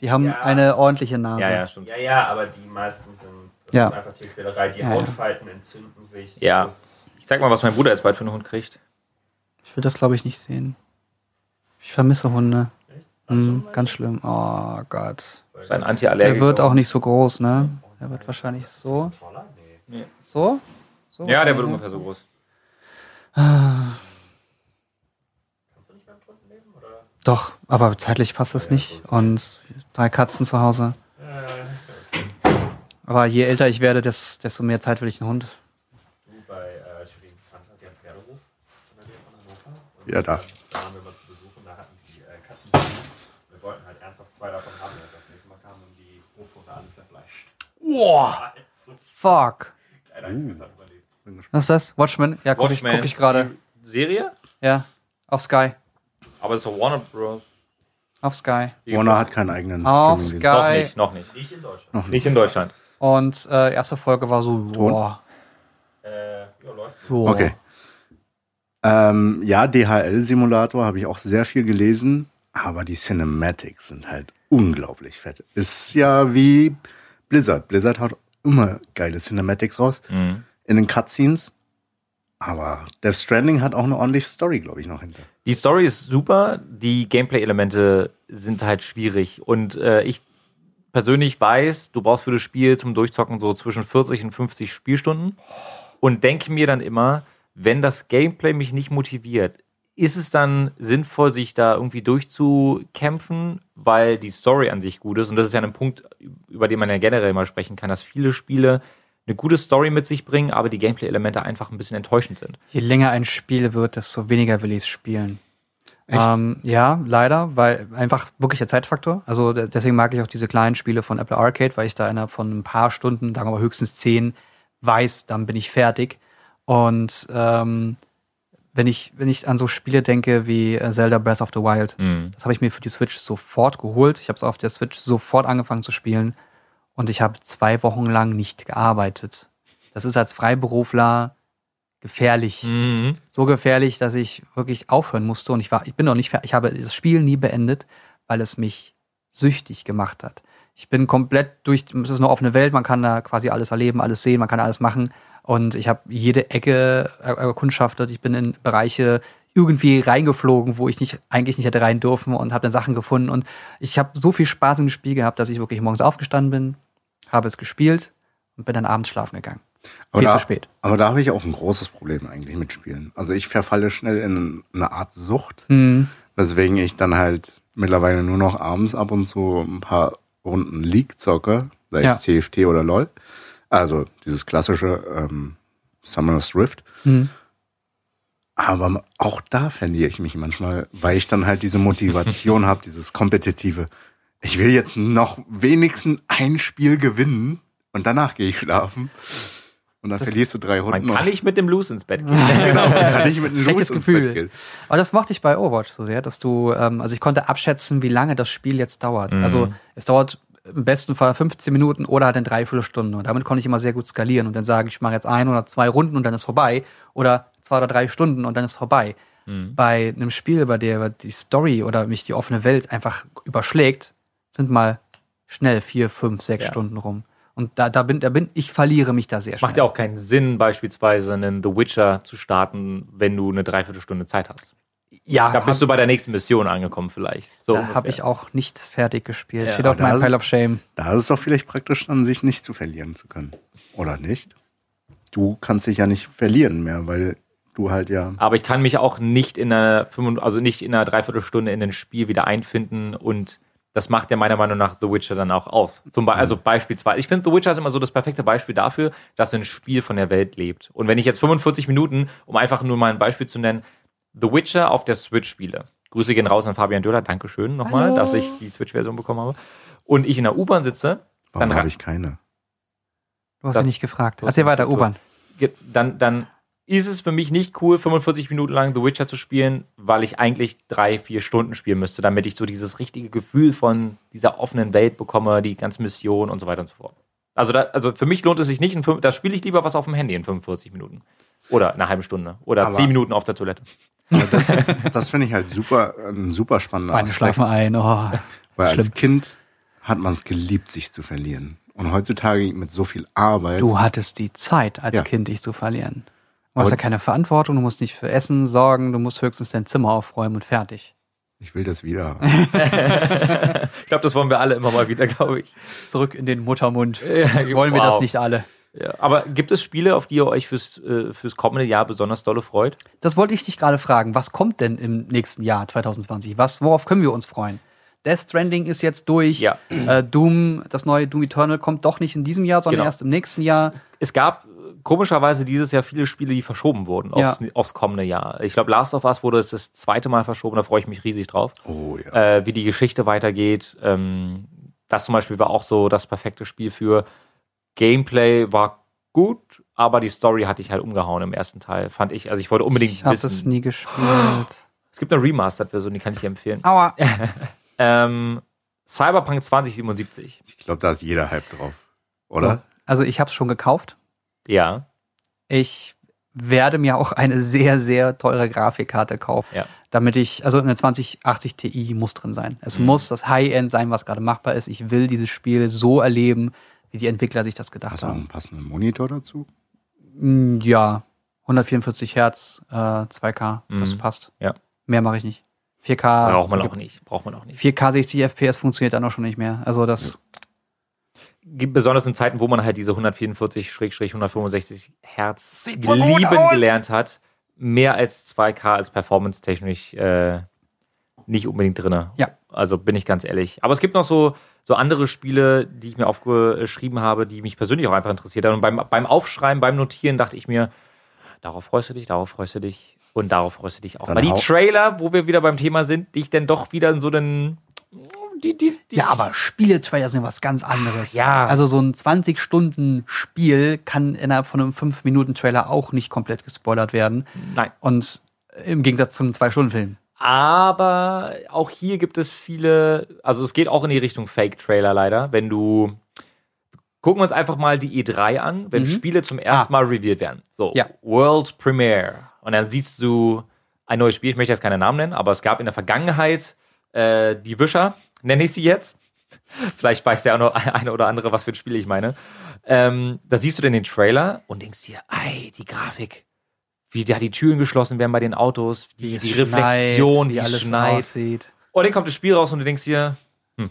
Die haben Ja. eine ordentliche Nase. Ja, ja, stimmt. Ja, ja, aber die meisten sind, das Ja. ist einfach Tierquälerei. Die Ja, ja. Hautfalten entzünden sich. Ja. Ist, Ich sag mal, was mein Bruder jetzt bald für einen Hund kriegt. Ich will das, glaube ich, nicht sehen. Ich vermisse Hunde. Echt? Hm, ganz schlimm. Oh Gott. Sein Er Antiallergiker. wird auch nicht so groß, ne? Er wird wahrscheinlich ist das so. Nee. So? so Ja, der wird ungefähr so groß. Kannst du nicht beim Dritten leben? Oder? Doch, aber zeitlich passt das nicht. Und drei Katzen zu Hause. Aber je älter ich werde, des- desto mehr Zeit will ich einen Hund. Du bei äh, Schwedens Hunter, der. Und Ja, da. ähm, Da waren wir mal zu Besuch und da hatten die äh, Katzenbabys. Wir wollten halt ernsthaft zwei davon haben. Und das nächste Mal kamen und die Hofhunde alle zerfleischt. Boah, So fuck. klein einziges hat überlebt. Was ist das? Watchmen? Ja, guck ich, guck ich gerade. Serie? Ja, auf Sky. Aber es ist doch Warner Bros. Auf Sky. Warner hat keinen eigenen Auf Streamingdienst. Sky. Noch nicht, noch nicht. Nicht in Deutschland. Nicht in Deutschland. Und äh, erste Folge war so, boah. Äh, ja, läuft. boah. Okay. Ähm, ja, DHL-Simulator habe ich auch sehr viel gelesen, aber die Cinematics sind halt unglaublich fett. Ist ja wie Blizzard. Blizzard hat immer geile Cinematics raus Mhm. in den Cutscenes. Aber Death Stranding hat auch eine ordentliche Story, glaube ich, noch hinter. Die Story ist super, die Gameplay-Elemente sind halt schwierig. Und äh, ich persönlich weiß, du brauchst für das Spiel zum Durchzocken so zwischen 40 und 50 Spielstunden. Und denke mir dann immer, wenn das Gameplay mich nicht motiviert, ist es dann sinnvoll, sich da irgendwie durchzukämpfen, weil die Story an sich gut ist. Und das ist ja ein Punkt, über den man ja generell mal sprechen kann, dass viele Spiele eine gute Story mit sich bringen, aber die Gameplay-Elemente einfach ein bisschen enttäuschend sind. Je länger ein Spiel wird, desto weniger will ich es spielen. Echt? Ähm, ja, leider, weil einfach wirklich der Zeitfaktor. Also de- deswegen mag ich auch diese kleinen Spiele von Apple Arcade, weil ich da innerhalb von ein paar Stunden, sagen wir mal höchstens zehn, weiß, dann bin ich fertig. Und ähm, wenn ich wenn ich an so Spiele denke wie äh, Zelda Breath of the Wild, Mhm. das habe ich mir für die Switch sofort geholt. Ich habe es auf der Switch sofort angefangen zu spielen und ich habe zwei Wochen lang nicht gearbeitet. Das ist als Freiberufler gefährlich Mhm. so gefährlich, dass ich wirklich aufhören musste und ich war, ich bin noch nicht fertig. Ich habe das Spiel nie beendet, weil es mich süchtig gemacht hat. Ich bin komplett durch, es ist eine offene Welt, man kann da quasi alles erleben, alles sehen, man kann alles machen und ich habe jede Ecke er- erkundschaftet. Ich bin in Bereiche irgendwie reingeflogen, wo ich nicht eigentlich nicht hätte rein dürfen und habe dann Sachen gefunden und ich habe so viel Spaß im Spiel gehabt, dass ich wirklich morgens aufgestanden bin, habe es gespielt und bin dann abends schlafen gegangen. Aber Viel da, zu spät. Aber da habe ich auch ein großes Problem eigentlich mit Spielen. Also ich verfalle schnell in eine Art Sucht, Hm. weswegen ich dann halt mittlerweile nur noch abends ab und zu ein paar Runden League zocke, sei Ja. es TFT oder LOL. Also dieses klassische ähm, Summoner's Rift. Hm. Aber auch da verliere ich mich manchmal, weil ich dann halt diese Motivation habe, dieses kompetitive. Ich will jetzt noch wenigstens ein Spiel gewinnen und danach gehe ich schlafen. Und dann Das- verlierst du drei Runden. Man kann nicht mit dem Loose ins Bett gehen. genau, man kann nicht mit einem Schlechtes Los ins Gefühl. Bett gehen. Aber das mochte ich bei Overwatch so sehr, dass du, ähm, also ich konnte abschätzen, wie lange das Spiel jetzt dauert. Mhm. Also es dauert im besten Fall 15 Minuten oder halt eine Dreiviertelstunde. Und damit konnte ich immer sehr gut skalieren und dann sagen, ich mache jetzt ein oder zwei Runden und dann ist vorbei. Oder zwei oder drei Stunden und dann ist vorbei. Mhm. Bei einem Spiel, bei der die Story oder mich die offene Welt einfach überschlägt, sind mal schnell vier, fünf, sechs Ja. Stunden rum. Und da, da bin, da bin, ich verliere mich da sehr Es macht ja auch keinen Sinn, beispielsweise einen The Witcher zu starten, wenn du eine Dreiviertelstunde Zeit hast. Ja, Da bist du bei der nächsten Mission angekommen vielleicht. So da habe ich auch nicht fertig gespielt. Ja, Steht auf meinem da- Pile of Shame. Da ist es doch vielleicht praktisch dann, sich nicht zu verlieren zu können. Oder nicht? Du kannst dich ja nicht verlieren mehr, weil du halt ja. Aber ich kann mich auch nicht in einer, 25 also nicht in einer Dreiviertelstunde in ein Spiel wieder einfinden und das macht ja meiner Meinung nach The Witcher dann auch aus. Zum Be also beispielsweise, ich finde The Witcher ist immer so das perfekte Beispiel dafür, dass ein Spiel von der Welt lebt. Und wenn ich jetzt 45 Minuten, um einfach nur mal ein Beispiel zu nennen, The Witcher auf der Switch spiele. Grüße gehen raus an Fabian Döller, Dankeschön nochmal, Hallo. dass ich die Switch-Version bekommen habe. Und ich in der U-Bahn sitze, Warum habe ich keine? Du hast Das- sie nicht gefragt. Erzähl weiter, du hast- U-Bahn. dann, dann ist es für mich nicht cool, 45 Minuten lang The Witcher zu spielen, weil ich eigentlich drei, vier Stunden spielen müsste, damit ich so dieses richtige Gefühl von dieser offenen Welt bekomme, die ganze Mission und so weiter und so fort. Also, da, also für mich lohnt es sich nicht, in fünf, da spiele ich lieber was auf dem Handy in 45 Minuten. Oder eine halbe Stunde. Oder Aber- 10 Minuten auf der Toilette. Das finde ich halt super, ein super spannender Beine schlafen ein. Oh. Weil als schlimm. Kind hat man es geliebt, sich zu verlieren. Und heutzutage mit so viel Arbeit. Du hattest die Zeit, als Ja. Kind dich zu verlieren. Du hast ja keine Verantwortung, du musst nicht für Essen sorgen, du musst höchstens dein Zimmer aufräumen und fertig. Ich will das wieder. Ich glaube, das wollen wir alle immer mal wieder, glaube ich. Zurück in den Muttermund. Ja, Wollen wir wow. das nicht alle? Ja. Aber gibt es Spiele, auf die ihr euch fürs, äh, fürs kommende Jahr besonders dolle freut? Das wollte ich dich gerade fragen. Was kommt denn im nächsten Jahr 2020? Was, worauf können wir uns freuen? Death Stranding ist jetzt durch. Ja. Äh, Doom, das neue Doom Eternal kommt doch nicht in diesem Jahr, sondern Genau. erst im nächsten Jahr. Es gab äh, komischerweise dieses Jahr viele Spiele, die verschoben wurden Ja. aufs, aufs kommende Jahr. Ich glaube, Last of Us wurde es das zweite Mal verschoben, da freue ich mich riesig drauf. Oh ja. Äh, wie die Geschichte weitergeht. Ähm, das zum Beispiel war auch so das perfekte Spiel für Gameplay war gut, aber die Story hatte ich halt umgehauen im ersten Teil, fand ich. Also ich wollte unbedingt Ich habe wissen. es nie gespielt. Es gibt eine Remastered-Version, die kann ich dir empfehlen. Aua. Ähm, Cyberpunk 2077. Ich glaube, da ist jeder Hype drauf. Oder? Also ich habe es schon gekauft. Ja. Ich werde mir auch eine sehr, sehr teure Grafikkarte kaufen. Ja. Damit ich, also eine 2080 Ti muss drin sein. Es Mhm. muss das High-End sein, was gerade machbar ist. Ich will dieses Spiel so erleben, wie die Entwickler sich das gedacht Hast du haben. einen passenden Monitor dazu? Mm, Ja, 144 Hertz, äh, 2K, das Mhm. passt. Ja. Mehr mache ich nicht. 4K. Braucht man auch nicht. Braucht man auch nicht. 4K 60 FPS funktioniert dann auch schon nicht mehr. Also das, Gibt besonders in Zeiten, wo man halt diese 144-165 Hertz Sieht so lieben gelernt hat, mehr als 2K als performance-technisch äh, nicht unbedingt drinne. Ja. Also bin ich ganz ehrlich. Aber es gibt noch so, so andere Spiele, die ich mir aufgeschrieben habe, die mich persönlich auch einfach interessiert haben. Und beim, beim Aufschreiben, beim Notieren dachte ich mir, darauf freust du dich, darauf freust du dich und darauf freust du dich auch. Dann Weil die Trailer, wo wir wieder beim Thema sind, dich dann doch wieder in so den. Die, die, die, ja, aber Spiele-Trailer sind was ganz anderes. Ja. Also so ein 20-Stunden-Spiel kann innerhalb von einem 5-Minuten-Trailer auch nicht komplett gespoilert werden. Nein. Und im Gegensatz zum 2-Stunden-Film. Aber auch hier gibt es viele, also es geht auch in die Richtung Fake-Trailer leider. Wenn du, gucken wir uns einfach mal die E3 an, wenn Mhm. Spiele zum ersten Mal revealed werden. So, Ja. World Premiere. Und dann siehst du ein neues Spiel, ich möchte jetzt keine Namen nennen, aber es gab in der Vergangenheit äh, die Wischer, nenne ich sie jetzt. Vielleicht weiß der auch noch eine oder andere, was für ein Spiel ich meine. Ähm, da siehst du dann den Trailer und denkst dir, ei, die Grafik, wie da die Türen geschlossen werden bei den Autos, die schneit, Reflexion, wie alles alles schneit. aussieht. Und dann kommt das Spiel raus und du denkst dir, hm,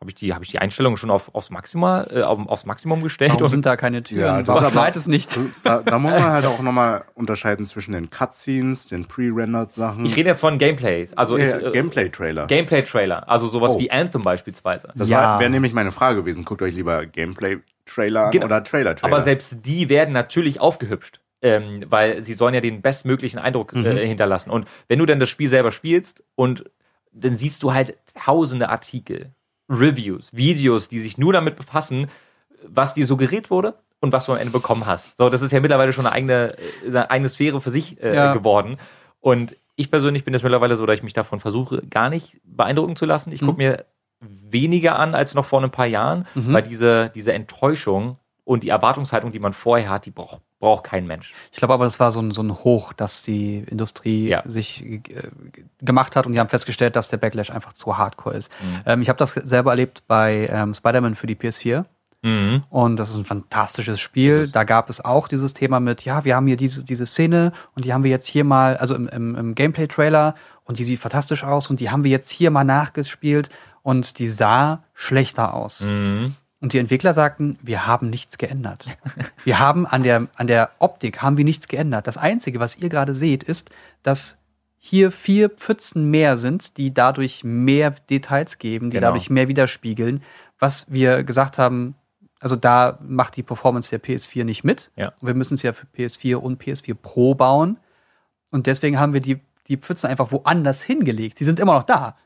habe ich die, habe ich die Einstellung schon auf, aufs Maximum, äh, auf, aufs Maximum gestellt? Warum Und sind da keine Türen? Ja, das Warum schneit es nicht? Da, da muss man halt auch nochmal unterscheiden zwischen den Cutscenes, den pre-rendered Sachen. ich rede jetzt von Gameplays, also ja, äh, Gameplay-Trailer. Gameplay-Trailer, also sowas Oh. wie Anthem beispielsweise. das Ja. wäre nämlich meine Frage gewesen. Guckt euch lieber Gameplay-Trailer Genau. oder Trailer-Trailer. Aber selbst die werden natürlich aufgehübscht. Ähm, weil sie sollen ja den bestmöglichen Eindruck Mhm. äh, hinterlassen. Und wenn du dann das Spiel selber spielst und dann siehst du halt tausende Artikel, Reviews, Videos, die sich nur damit befassen, was dir suggeriert wurde und was du am Ende bekommen hast. So, das ist ja mittlerweile schon eine eigene, äh, eine eigene Sphäre für sich äh, Ja. geworden. Und ich persönlich bin jetzt mittlerweile so, dass ich mich davon versuche, gar nicht beeindrucken zu lassen. Ich Mhm. gucke mir weniger an als noch vor ein paar Jahren, Mhm. weil diese, diese Enttäuschung und die Erwartungshaltung, die man vorher hat, die braucht, braucht kein Mensch. Ich glaube aber, das war so ein, so ein Hoch, das die Industrie Ja. sich äh, gemacht hat und die haben festgestellt, dass der Backlash einfach zu hardcore ist. Mhm. Ähm, ich habe das selber erlebt bei ähm, Spider-Man für die PS4 Mhm. und das ist ein fantastisches Spiel. Da gab es auch dieses Thema mit, ja, wir haben hier diese, diese Szene und die haben wir jetzt hier mal, also im, im, im Gameplay-Trailer und die sieht fantastisch aus und die haben wir jetzt hier mal nachgespielt und die sah schlechter aus. Mhm. Und die Entwickler sagten, wir haben nichts geändert. Wir haben an der, an der Optik haben wir nichts geändert. Das Einzige, was ihr gerade seht, ist, dass hier vier Pfützen mehr sind, die dadurch mehr Details geben, die Genau. dadurch mehr widerspiegeln. Was wir gesagt haben, also da macht die Performance der PS4 nicht mit. Ja. Und wir müssen es ja für PS4 und PS4 Pro bauen. Und deswegen haben wir die, die Pfützen einfach woanders hingelegt. Die sind immer noch da.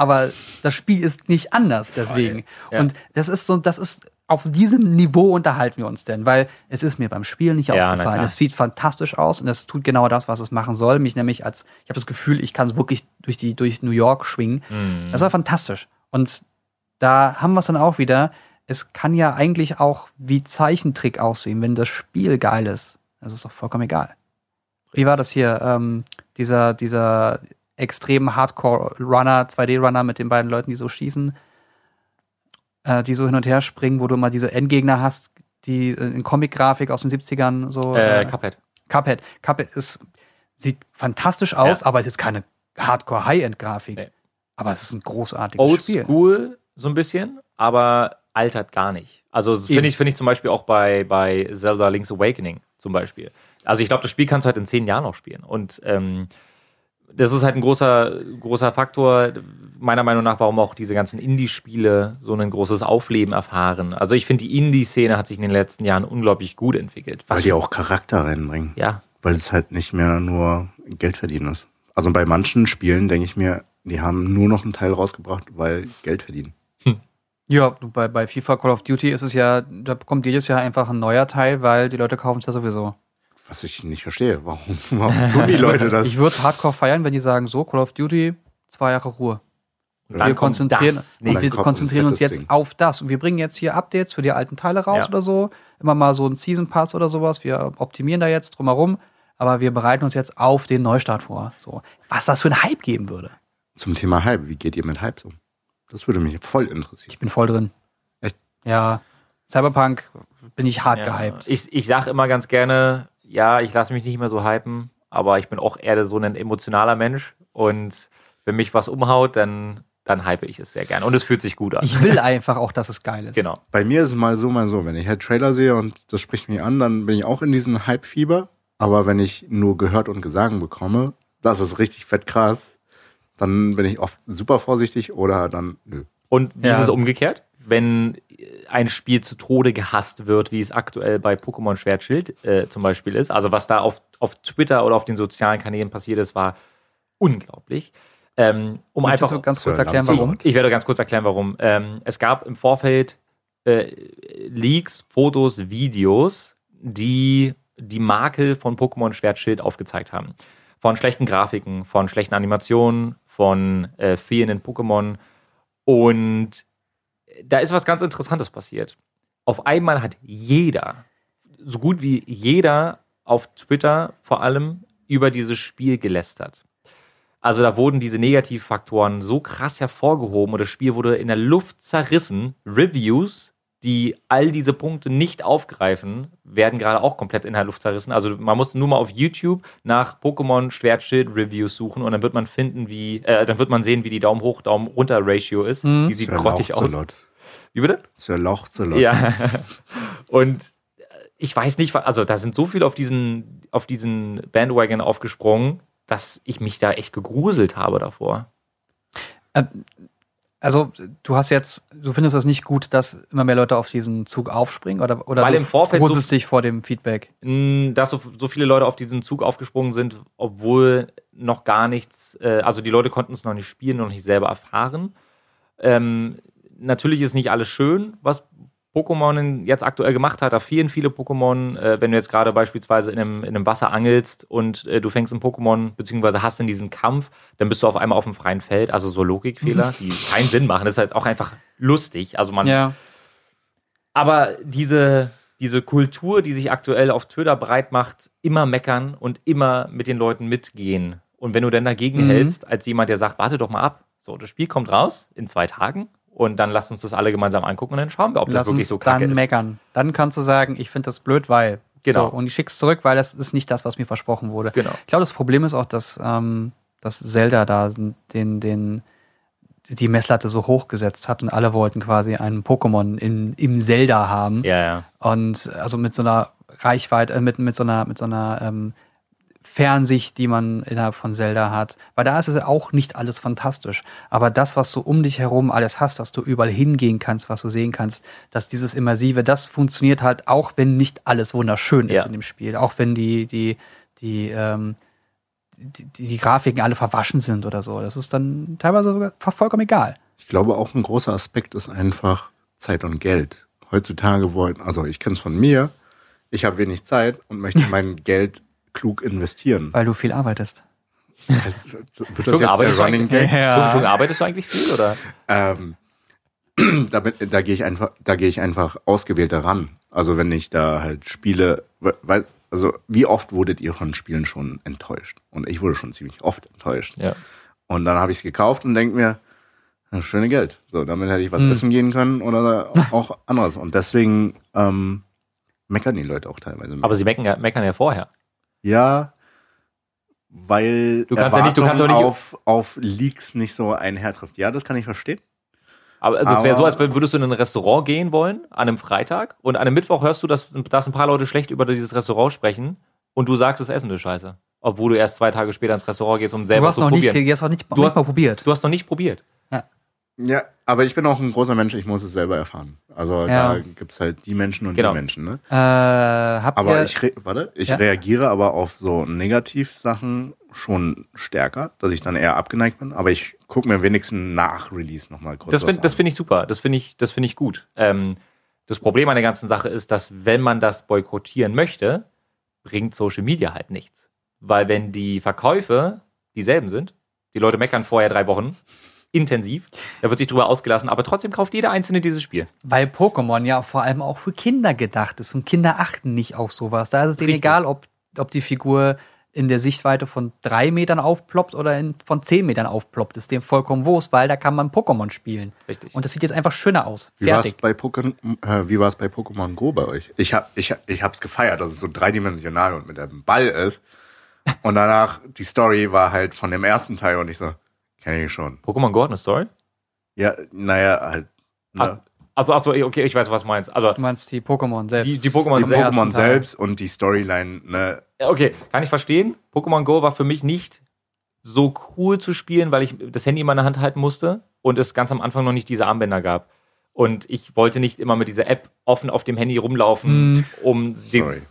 Aber das Spiel ist nicht anders deswegen. Ja. Und das ist so, das ist auf diesem Niveau unterhalten wir uns denn, weil es ist mir beim Spiel nicht Ja, aufgefallen. Es sieht fantastisch aus und es tut genau das, was es machen soll. Mich nämlich als, ich habe das Gefühl, ich kann wirklich durch die, durch New York schwingen. Mhm. Das war fantastisch. Und da haben wir es dann auch wieder. es kann ja eigentlich auch wie Zeichentrick aussehen, wenn das Spiel geil ist. Das ist doch vollkommen egal. Wie war das hier? Ähm, dieser, dieser extrem Hardcore-Runner, 2D-Runner mit den beiden Leuten, die so schießen, äh, die so hin und her springen, wo du immer diese Endgegner hast, die äh, in Comic-Grafik aus den 70ern so. Äh, Cuphead. Cuphead. Cuphead ist, sieht fantastisch aus, Ja. aber es ist keine Hardcore-High-End-Grafik. Nee. Aber es ist ein großartiges Old Spiel. School so ein bisschen, aber altert gar nicht. Also finde ich, finde ich zum Beispiel auch bei, bei Zelda Link's Awakening zum Beispiel. Also ich glaube, das Spiel kannst du halt in zehn Jahren noch spielen. Und ähm, das ist halt ein großer, großer Faktor, meiner Meinung nach, warum auch diese ganzen Indie-Spiele so ein großes Aufleben erfahren. Also ich finde, die Indie-Szene hat sich in den letzten Jahren unglaublich gut entwickelt. Weil die auch Charakter reinbringen. ja, Weil es halt nicht mehr nur Geld verdienen ist. Also bei manchen Spielen denke ich mir, die haben nur noch einen Teil rausgebracht, weil Geld verdienen. Ja, du, bei, bei FIFA Call of Duty ist es ja, da kommt jedes Jahr einfach ein neuer Teil, weil die Leute kaufen es ja sowieso. Was ich nicht verstehe. Warum, warum tun die Leute das? Ich würde hardcore feiern, wenn die sagen, so, Call of Duty, zwei Jahre Ruhe. und wir konzentrieren, und wir konzentrieren uns jetzt Ding. auf das. Und wir bringen jetzt hier Updates für die alten Teile raus Ja. oder so. Immer mal so ein Season Pass oder sowas. Wir optimieren da jetzt drumherum. Aber wir bereiten uns jetzt auf den Neustart vor. So. Was das für ein Hype geben würde. Zum Thema Hype. Wie geht ihr mit Hypes um? Das würde mich voll interessieren. Ich bin voll drin. Echt? Ja. Cyberpunk bin ich hart Ja. gehypt. Ich, ich sage immer ganz gerne, ja, ich lasse mich nicht mehr so hypen, aber ich bin auch eher so ein emotionaler Mensch und wenn mich was umhaut, dann, dann hype ich es sehr gerne und es fühlt sich gut an. Ich will einfach auch, dass es geil ist. genau. Bei mir ist es mal so, mal so. Wenn ich halt Trailer sehe und das spricht mich an, dann bin ich auch in diesem Hype-Fieber. Aber wenn ich nur gehört und Gesagen bekomme, das ist richtig fett krass, dann bin ich oft super vorsichtig oder dann nö. Und wie Ja. ist es umgekehrt? Wenn ein Spiel zu Tode gehasst wird, wie es aktuell bei Pokémon Schwert Schild äh, zum Beispiel ist, also was da auf, auf Twitter oder auf den sozialen Kanälen passiert ist, war unglaublich. Ähm, um Möchtest einfach du ganz kurz erklären, warum? Ich werde ganz kurz erklären, warum. Ähm, es gab im Vorfeld äh, Leaks, Fotos, Videos, die die Makel von Pokémon Schwert Schild aufgezeigt haben. Von schlechten Grafiken, von schlechten Animationen, von äh, fehlenden Pokémon. Und da ist was ganz Interessantes passiert. Auf einmal hat jeder, so gut wie jeder auf Twitter vor allem über dieses Spiel gelästert. Also da wurden diese Negativfaktoren so krass hervorgehoben und das Spiel wurde in der Luft zerrissen. Reviews, die all diese Punkte nicht aufgreifen, werden gerade auch komplett in der Luft zerrissen. Also man muss nur mal auf YouTube nach Pokémon Schwertschild Reviews suchen und dann wird man finden, wie, äh, dann wird man sehen, wie die Daumen hoch, Daumen runter Ratio ist. Mhm. Die sieht grottig aus. Wie bitte? Zerlaucht. Ja. Und äh, ich weiß nicht, also da sind so viele auf diesen, auf diesen Bandwagon aufgesprungen, dass ich mich da echt gegruselt habe davor. Also, du hast jetzt, du findest das nicht gut, dass immer mehr Leute auf diesen Zug aufspringen oder, oder Weil du im Vorfeld so- dich vor dem Feedback? Dass so, so viele Leute auf diesen Zug aufgesprungen sind, obwohl noch gar nichts, äh, also die Leute konnten es noch nicht spielen, noch nicht selber erfahren. Ähm, natürlich ist nicht alles schön, was Pokémon jetzt aktuell gemacht hat. Da fehlen viele Pokémon. Äh, wenn du jetzt gerade beispielsweise in einem, in einem Wasser angelst und äh, du fängst ein Pokémon, beziehungsweise hast in diesen Kampf, dann bist du auf einmal auf dem freien Feld. Also so Logikfehler, die keinen Sinn machen. Das ist halt auch einfach lustig. Also man, Ja. aber diese, diese Kultur, die sich aktuell auf Twitter breit macht, immer meckern und immer mit den Leuten mitgehen. Und wenn du dann dagegen Mhm. hältst, als jemand, der sagt, warte doch mal ab, so, das Spiel kommt raus in zwei Tagen und dann lass uns das alle gemeinsam angucken und dann schauen wir, ob Lass das wirklich so kacke dann ist. meckern. Dann kannst du sagen, ich finde das blöd, weil. Genau. So, und ich schick's zurück, weil das ist nicht das, was mir versprochen wurde. Genau. Ich glaube, das Problem ist auch, dass, ähm, dass Zelda da den, den, die Messlatte so hoch gesetzt hat und alle wollten quasi einen Pokémon in, im Zelda haben. Ja, ja. Und also mit so einer Reichweite, äh, mit, mit so einer, mit so einer ähm, Fernsicht, die man innerhalb von Zelda hat. Weil da ist es ja auch nicht alles fantastisch. Aber das, was du um dich herum alles hast, dass du überall hingehen kannst, was du sehen kannst, dass dieses Immersive, das funktioniert halt auch, wenn nicht alles wunderschön ist Ja. in dem Spiel. Auch wenn die, die, die, ähm, die, die, die Grafiken alle verwaschen sind oder so. Das ist dann teilweise sogar vollkommen egal. Ich glaube, auch ein großer Aspekt ist einfach Zeit und Geld. Heutzutage wollen, also ich kenne es von mir, ich habe wenig Zeit und möchte mein Geld klug investieren. Weil du viel arbeitest. Jetzt, wird das jetzt arbeitest, der du Running eigentlich, Gag? Ja. Entschuldigung, Entschuldigung, arbeitest du eigentlich viel oder? Ähm, da, bin- da gehe ich einfach, da gehe ich einfach ausgewählter ran. Also wenn ich da halt spiele, we- weiß, also wie oft wurdet ihr von Spielen schon enttäuscht? Und ich wurde schon ziemlich oft enttäuscht. Ja. Und dann habe ich es gekauft und denke mir, ja, schöne Geld. So, damit hätte ich was Hm. essen gehen können oder auch anderes. Und deswegen ähm, meckern die Leute auch teilweise. Aber sie meckern, ja- meckern ja vorher. Ja, weil Du kannst ja nicht- du kannst auch nicht- auf, auf Leaks nicht so einhertrifft. Ja, das kann ich verstehen. Aber also es wäre so, als würdest du in ein Restaurant gehen wollen an einem Freitag und an einem Mittwoch hörst du, dass, dass ein paar Leute schlecht über dieses Restaurant sprechen und du sagst, das Essen ist scheiße. Obwohl du erst zwei Tage später ins Restaurant gehst, um selber hast zu noch nicht, probieren. du hast noch nicht, Du nicht hast- mal probiert. Du hast noch nicht probiert. Ja, aber ich bin auch ein großer Mensch, ich muss es selber erfahren. Also Ja. da gibt's halt die Menschen und Genau. die Menschen. Ne? Äh, Aber ich, re warte, ich Ja? reagiere aber auf so Negativsachen schon stärker, dass ich dann eher abgeneigt bin. Aber ich gucke mir wenigstens nach Release nochmal kurz Das was finde find ich super. Das finde ich, das finde ich gut. Ähm, das Problem an der ganzen Sache ist, dass wenn man das boykottieren möchte, bringt Social Media halt nichts. Weil wenn die Verkäufe dieselben sind, die Leute meckern vorher drei Wochen intensiv, da wird sich drüber ausgelassen, aber trotzdem kauft jeder Einzelne dieses Spiel. weil Pokémon ja vor allem auch für Kinder gedacht ist und Kinder achten nicht auf sowas. Da ist es denen Richtig. egal, ob, ob die Figur in der Sichtweite von drei Metern aufploppt oder in, von zehn Metern aufploppt. Ist dem vollkommen Wurst, weil da kann man Pokémon spielen. Richtig. Und das sieht jetzt einfach schöner aus. Wie war es Fertig. bei, Pokémon, äh, wie war's bei Pokémon Go bei euch? Ich hab, ich, ich hab's gefeiert, dass es so dreidimensional und mit dem Ball ist. Und danach, die Story war halt von dem ersten Teil und ich so, kenne ich schon. Pokémon Go hat eine Story? Ja, naja, halt. Ne? Also, achso, okay, ich weiß, was du meinst. Also, Du meinst die Pokémon selbst. die, die Pokémon die selbst. Pokémon selbst und die Storyline, ne, Okay, kann ich verstehen. Pokémon Go war für mich nicht so cool zu spielen, weil ich das Handy in meiner Hand halten musste und es ganz am Anfang noch nicht diese Armbänder gab. Und ich wollte nicht immer mit dieser App offen auf dem Handy rumlaufen, Hm. um den, sorry.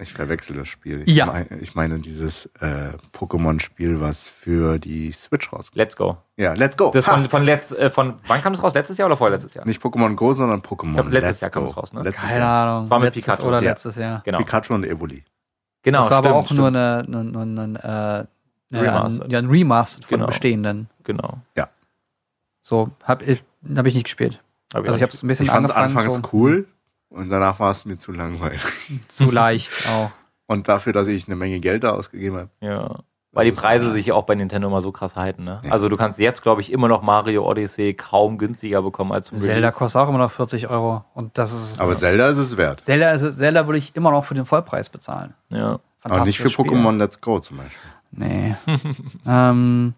Ich verwechsel das Spiel. Ich, Ja. meine, ich meine dieses äh, Pokémon-Spiel, was für die Switch rauskommt. Let's Go. Ja, let's go. Das Ha! von, von, letzt, äh, von wann kam das raus? Letztes Jahr oder vorletztes Jahr? Nicht Pokémon Go, sondern Pokémon. Ich glaub, letztes Let's Jahr kam Go. es raus, ne? Letztes Keine Jahr. Ahnung. Das war mit letztes Pikachu. Oder Ja. letztes Jahr. Genau. Pikachu und Evoli. genau das war aber stimmt, auch nur stimmt. eine, eine, eine, eine, äh, Remastered. Ein, ja, ein Remaster von Genau. bestehenden. Genau. So, hab ich, hab ich nicht gespielt. Hab ich Also ich auch habe es ein bisschen Ich fand es angefangen, anfangs so, cool und danach war es mir zu langweilig. zu leicht auch. Und dafür, dass ich eine Menge Geld da ausgegeben habe. Ja. Weil die Preise sich ja auch bei Nintendo immer so krass halten. Ne? Ja. Also du kannst jetzt, glaube ich, immer noch Mario Odyssey kaum günstiger bekommen als zum Zelda Release. kostet auch immer noch 40 Euro. Und das ist. Aber Zelda ist es wert. Zelda, ist, Zelda würde ich immer noch für den Vollpreis bezahlen. Ja. Aber nicht für Spiel. Pokémon Let's Go zum Beispiel. Nee. ähm,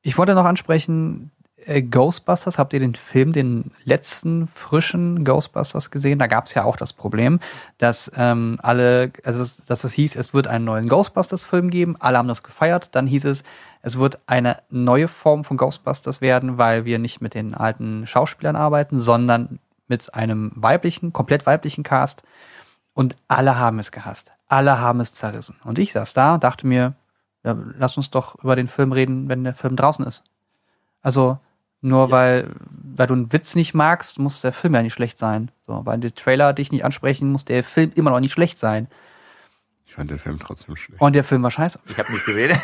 ich wollte noch ansprechen, äh, Ghostbusters, habt ihr den Film, den letzten frischen Ghostbusters gesehen? Da gab es ja auch das Problem, dass ähm, alle, also dass es hieß, es wird einen neuen Ghostbusters-Film geben, alle haben das gefeiert, dann hieß es, es wird eine neue Form von Ghostbusters werden, weil wir nicht mit den alten Schauspielern arbeiten, sondern mit einem weiblichen, komplett weiblichen Cast. Und alle haben es gehasst. Alle haben es zerrissen. Und ich saß da und dachte mir, ja, lass uns doch über den Film reden, wenn der Film draußen ist. Also, nur weil, weil du einen Witz nicht magst, muss der Film ja nicht schlecht sein. So, weil der Trailer dich nicht ansprechen, muss der Film immer noch nicht schlecht sein. Ich fand den Film trotzdem schlecht. Und der Film war scheiße. Ich habe nicht gesehen.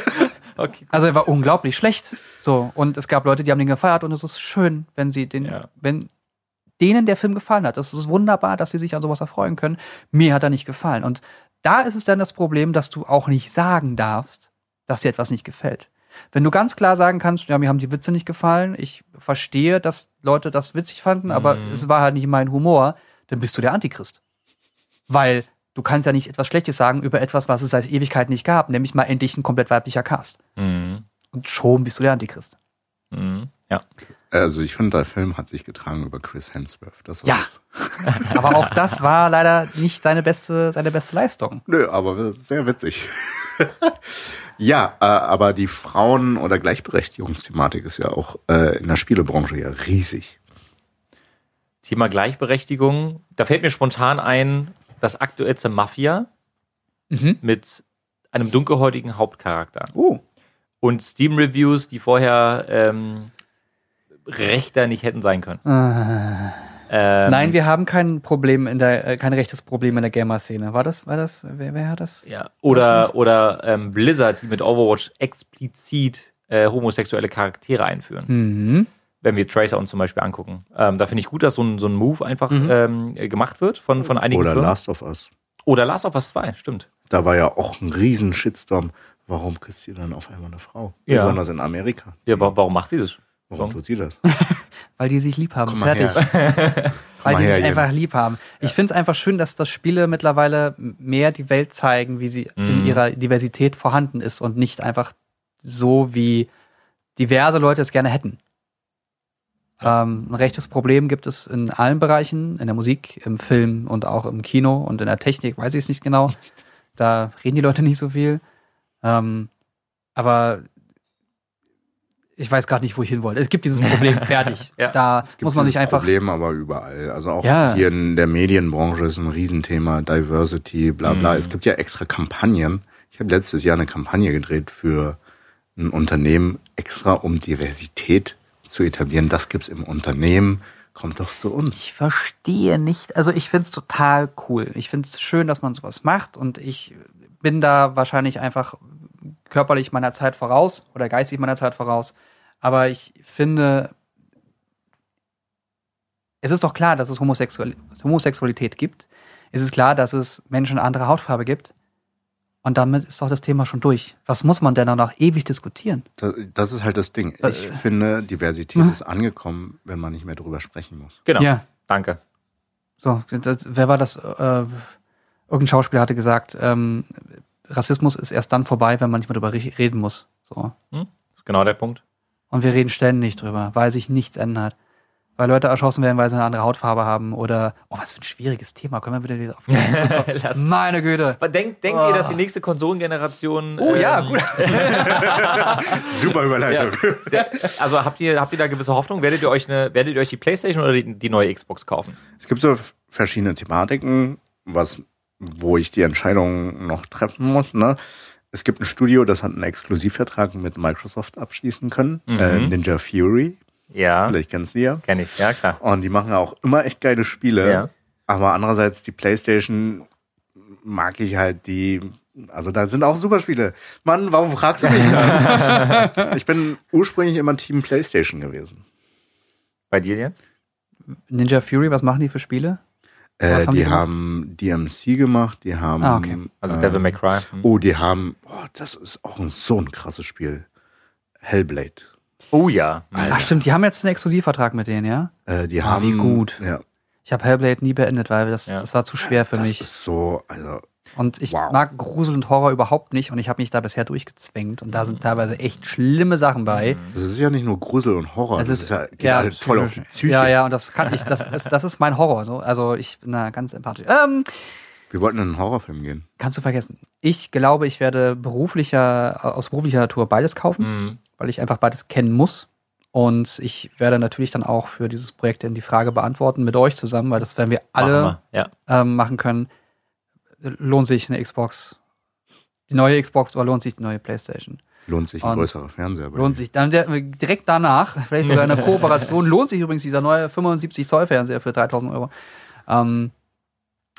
okay. Also er war unglaublich schlecht. So, und es gab Leute, die haben den gefeiert und es ist schön, wenn sie den, Ja. wenn denen der Film gefallen hat. Das ist wunderbar, dass sie sich an sowas erfreuen können. Mir hat er nicht gefallen. Und da ist es dann das Problem, dass du auch nicht sagen darfst, dass dir etwas nicht gefällt. Wenn du ganz klar sagen kannst, ja, mir haben die Witze nicht gefallen, ich verstehe, dass Leute das witzig fanden, aber Mhm. es war halt nicht mein Humor, dann bist du der Antichrist. Weil du kannst ja nicht etwas Schlechtes sagen über etwas, was es seit Ewigkeit nicht gab, nämlich mal endlich ein komplett weiblicher Cast. Mhm. Und schon bist du der Antichrist. Mhm. Ja. Also ich finde, der Film hat sich getragen über Chris Hemsworth. Das Ja. war's. Aber auch das war leider nicht seine beste, seine beste Leistung. Nö, aber sehr witzig. ja, äh, aber die Frauen- oder Gleichberechtigungsthematik ist ja auch äh, in der Spielebranche ja riesig. Thema Gleichberechtigung. Da fällt mir spontan ein, das aktuellste Mafia Mhm. mit einem dunkelhäutigen Hauptcharakter. Oh. Und Steam-Reviews, die vorher ähm, rechter nicht hätten sein können. Äh, Ähm, Nein, wir haben kein Problem in der, äh, kein rechtes Problem in der Gamer-Szene. War das, war das, wer, wer hat das? Ja, oder, oder ähm, Blizzard, die mit Overwatch explizit äh, homosexuelle Charaktere einführen. Mhm. wenn wir Tracer uns zum Beispiel angucken. Ähm, da finde ich gut, dass so ein, so ein Move einfach Mhm. ähm, gemacht wird von, von einigen Oder Firmen. Last of Us. Oder Last of Us 2, stimmt. Da war ja auch ein riesen Shitstorm. Warum küsst sie dann auf einmal eine Frau? Ja. Besonders in Amerika. Ja, wa warum macht die das? Warum tut sie das? Weil die sich lieb haben. Fertig. Weil die her, sich einfach Jens. lieb haben. Ich finde es einfach schön, dass das Spiele mittlerweile mehr die Welt zeigen, wie sie in Mhm. ihrer Diversität vorhanden ist und nicht einfach so, wie diverse Leute es gerne hätten. Ähm, ein rechtes Problem gibt es in allen Bereichen, in der Musik, im Film und auch im Kino und in der Technik, weiß ich es nicht genau. Da reden die Leute nicht so viel. Ähm, aber ich weiß gerade nicht, wo ich hin wollte. Es gibt dieses Problem fertig. Ja. Da Es gibt muss man sich dieses einfach. Problem aber überall. Also auch Ja. hier in der Medienbranche ist ein Riesenthema, Diversity, bla bla. Mhm. Es gibt ja extra Kampagnen. Ich habe letztes Jahr eine Kampagne gedreht für ein Unternehmen, extra um Diversität zu etablieren. Das gibt's im Unternehmen. Kommt doch zu uns. Ich verstehe nicht. Also ich finde es total cool. Ich finde es schön, dass man sowas macht und ich bin da wahrscheinlich einfach körperlich meiner Zeit voraus oder geistig meiner Zeit voraus. Aber ich finde, es ist doch klar, dass es Homosexual Homosexualität gibt. Es ist klar, dass es Menschen anderer Hautfarbe gibt. Und damit ist doch das Thema schon durch. Was muss man denn dann noch ewig diskutieren? Das, das ist halt das Ding. Äh, Ich finde, Diversität hm? ist angekommen, wenn man nicht mehr drüber sprechen muss. Genau. Ja. Danke. So, das, wer war das? Äh, irgendein Schauspieler hatte gesagt, ähm, Rassismus ist erst dann vorbei, wenn man nicht mehr drüber re- reden muss. So. Das ist genau der Punkt. Und wir reden ständig drüber, weil sich nichts ändert. Weil Leute erschossen werden, weil sie eine andere Hautfarbe haben oder, oh, was für ein schwieriges Thema. Können wir bitte wieder auf Lass. Meine Güte. Aber Denkt, denkt ihr, dass die nächste Konsolengeneration. Oh ja, ähm, gut. Super Überleitung. Der, also habt ihr, habt ihr da gewisse Hoffnung? Werdet ihr euch eine, werdet ihr euch die Playstation oder die, die neue Xbox kaufen? Es gibt so verschiedene Thematiken, was, wo ich die Entscheidung noch treffen muss. Ne? Es gibt ein Studio, das hat einen Exklusivvertrag mit Microsoft abschließen können. Mhm. Äh, Ninja Fury, Ja, vielleicht kennst du ja. kenne ich, ja klar. Und die machen auch immer echt geile Spiele. Ja. Aber andererseits die PlayStation mag ich halt die. Also da sind auch super Spiele. Mann, warum fragst du mich das? ich bin ursprünglich immer Team PlayStation gewesen. Bei dir jetzt? Ninja Fury, was machen die für Spiele? Äh, haben die die haben DMC gemacht, die haben. Ah, okay. Also äh, Devil May Cry. Hm. Oh, die haben. Oh, das ist auch ein, so ein krasses Spiel. Hellblade. Oh ja. Alter. Ach stimmt, die haben jetzt einen Exklusivvertrag mit denen, ja? Äh, die Ah, haben. wie gut. Ja, Ich habe Hellblade nie beendet, weil das, Ja. das war zu schwer für das mich. ist so. Also, Und ich Wow. mag Grusel und Horror überhaupt nicht und ich habe mich da bisher durchgezwängt und da sind teilweise echt schlimme Sachen bei. das ist ja nicht nur Grusel und Horror. Es das ist- ist ja, geht ja, halt voll auf die Psyche. Ja, ja, und das kann ich, das, das, das ist mein Horror. So. Also ich bin da ganz empathisch. Ähm, Wir wollten in einen Horrorfilm gehen. kannst du vergessen. Ich glaube, ich werde beruflicher, aus beruflicher Natur beides kaufen, Hm. weil ich einfach beides kennen muss. Und ich werde natürlich dann auch für dieses Projekt dann die Frage beantworten mit euch zusammen, weil das werden wir alle Machen wir. Ja. ähm, machen können. Lohnt sich eine Xbox, die neue Xbox oder lohnt sich die neue Playstation? Lohnt sich ein Und- größerer Fernseher. Lohnt sich dann der, direkt danach, vielleicht sogar eine Kooperation, lohnt sich übrigens dieser neue 75 Zoll Fernseher für 3000 Euro. Ähm,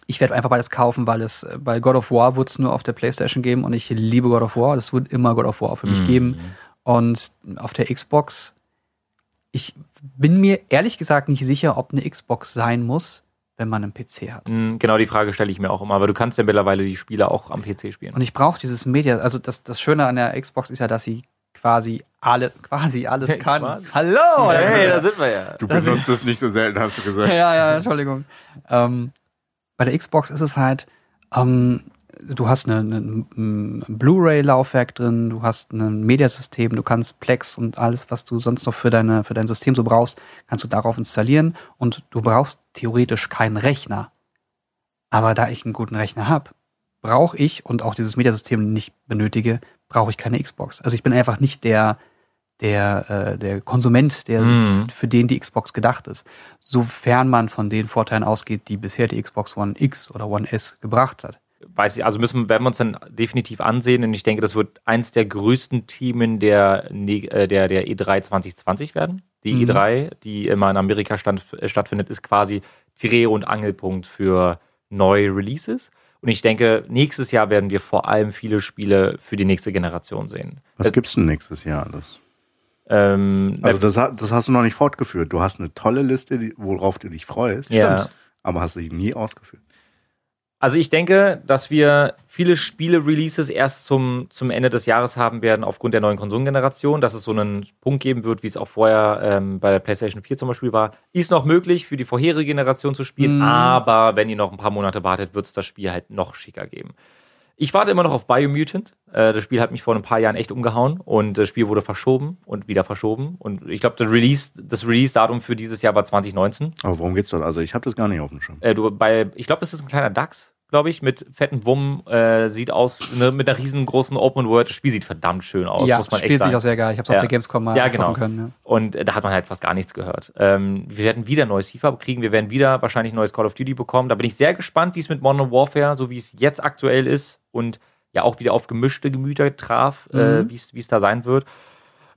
ich werde einfach beides kaufen, weil es bei God of War wird es nur auf der Playstation geben und ich liebe God of War. Das wird immer God of War für mich Mhm. geben. Und auf der Xbox, ich bin mir ehrlich gesagt nicht sicher, ob eine Xbox sein muss, wenn man einen PC hat. Hm, Genau die Frage stelle ich mir auch immer, aber du kannst ja mittlerweile die Spiele auch am PC spielen. Und ich brauche dieses Media, also das, das Schöne an der Xbox ist ja, dass sie quasi alle, quasi alles kann. Quasi. Hallo! hey, da sind wir ja. Du Das- benutzt es nicht so selten, hast du gesagt. ja, ja, Entschuldigung. Ähm, bei der Xbox ist es halt, ähm, du hast ein Blu-ray-Laufwerk drin, du hast ein Mediasystem, du kannst Plex und alles, was du sonst noch für deine für dein System so brauchst, kannst du darauf installieren und du brauchst theoretisch keinen Rechner. Aber da ich einen guten Rechner habe, brauche ich und auch dieses Mediasystem nicht benötige, brauche ich keine Xbox. Also ich bin einfach nicht der der äh, der Konsument, der Mhm. für den die Xbox gedacht ist. Sofern man von den Vorteilen ausgeht, die bisher die Xbox One X oder One S gebracht hat. Weiß ich, also müssen, werden wir uns dann definitiv ansehen und ich denke, das wird eins der größten Themen der, Ne- äh, der, der E3 2020 werden. Die Mhm. E3, die immer in Amerika stand, stattfindet, ist quasi Dreh- und Angelpunkt für neue Releases. Und ich denke, nächstes Jahr werden wir vor allem viele Spiele für die nächste Generation sehen. Was Äh, gibt's denn nächstes Jahr alles? Ähm, Also das, das hast du noch nicht fortgeführt. Du hast eine tolle Liste, worauf du dich freust. Ja. Aber hast sie nie ausgeführt. Also ich denke, dass wir viele Spiele-Releases erst zum, zum Ende des Jahres haben werden aufgrund der neuen Konsolengeneration, dass es so einen Punkt geben wird, wie es auch vorher ähm, bei der PlayStation 4 zum Beispiel war. Ist noch möglich, für die vorherige Generation zu spielen, Mhm. aber wenn ihr noch ein paar Monate wartet, wird es das Spiel halt noch schicker geben. Ich warte immer noch auf Biomutant. Äh, das Spiel hat mich vor ein paar Jahren echt umgehauen und das Spiel wurde verschoben und wieder verschoben. Und ich glaube, das Release, das Release-Datum für dieses Jahr war 2019. Aber worum geht's dort? Also ich habe das gar nicht auf dem Schirm. Äh, du, bei, ich glaube, das ist ein kleiner Dachs, glaube ich, mit fetten Wummen. Äh, sieht aus ne, mit einer riesengroßen Open World. Das Spiel sieht verdammt schön aus, ja, muss man echt spielt sich sagen. auch sehr geil. Ich habe es Ja. auf der Gamescom mal Ja, genau. können. Ja. Und äh, da hat man halt fast gar nichts gehört. Ähm, wir werden wieder neues FIFA kriegen. Wir werden wieder wahrscheinlich ein neues Call of Duty bekommen. Da bin ich sehr gespannt, wie es mit Modern Warfare, so wie es jetzt aktuell ist und ja auch wieder auf gemischte Gemüter traf, äh, Mhm. wie es wie es da sein wird.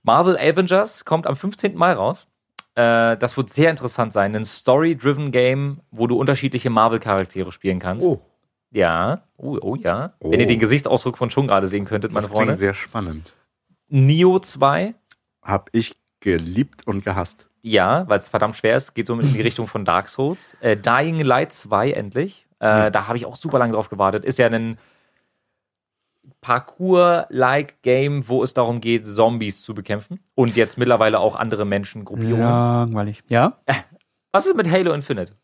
Marvel Avengers kommt am 15. Mai raus. Äh, das wird sehr interessant sein. Ein Story-driven Game, wo du unterschiedliche Marvel-Charaktere spielen kannst. Oh, Ja, oh, oh ja. Oh. Wenn ihr den Gesichtsausdruck von schon gerade sehen könntet, meine das klingt Freunde. sehr spannend. Neo 2, Hab ich geliebt und gehasst. ja, weil es verdammt schwer ist, geht so in die Richtung von Dark Souls. Äh, Dying Light 2 endlich. Äh, Da habe ich auch super lange drauf gewartet. Ist ja ein Parkour-like Game, wo es darum geht, Zombies zu bekämpfen. Und jetzt mittlerweile auch andere Menschengruppierungen. Langweilig. Ja? Was ist mit Halo Infinite?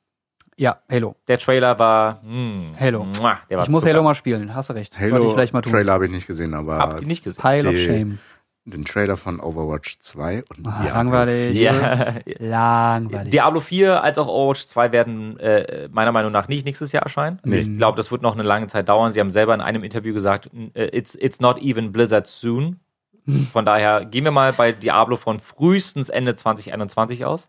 Ja, Halo. Der Trailer war. Hm, Halo. muah, Der war Ich muss Zucker. Halo mal spielen. Hast du recht. Sollte ich Halo vielleicht mal tun. Trailer habe ich nicht gesehen, aber Habt ihr nicht gesehen? Pile of Shame. den Trailer von Overwatch 2 und Ah, Diablo langweilig. 4. Ja. Langweilig. Diablo 4 als auch Overwatch 2 werden äh, meiner Meinung nach nicht nächstes Jahr erscheinen. Nee. Ich glaube, das wird noch eine lange Zeit dauern. Sie haben selber in einem Interview gesagt, äh, it's, it's not even Blizzard soon. Von daher gehen wir mal bei Diablo von frühestens Ende 2021 aus.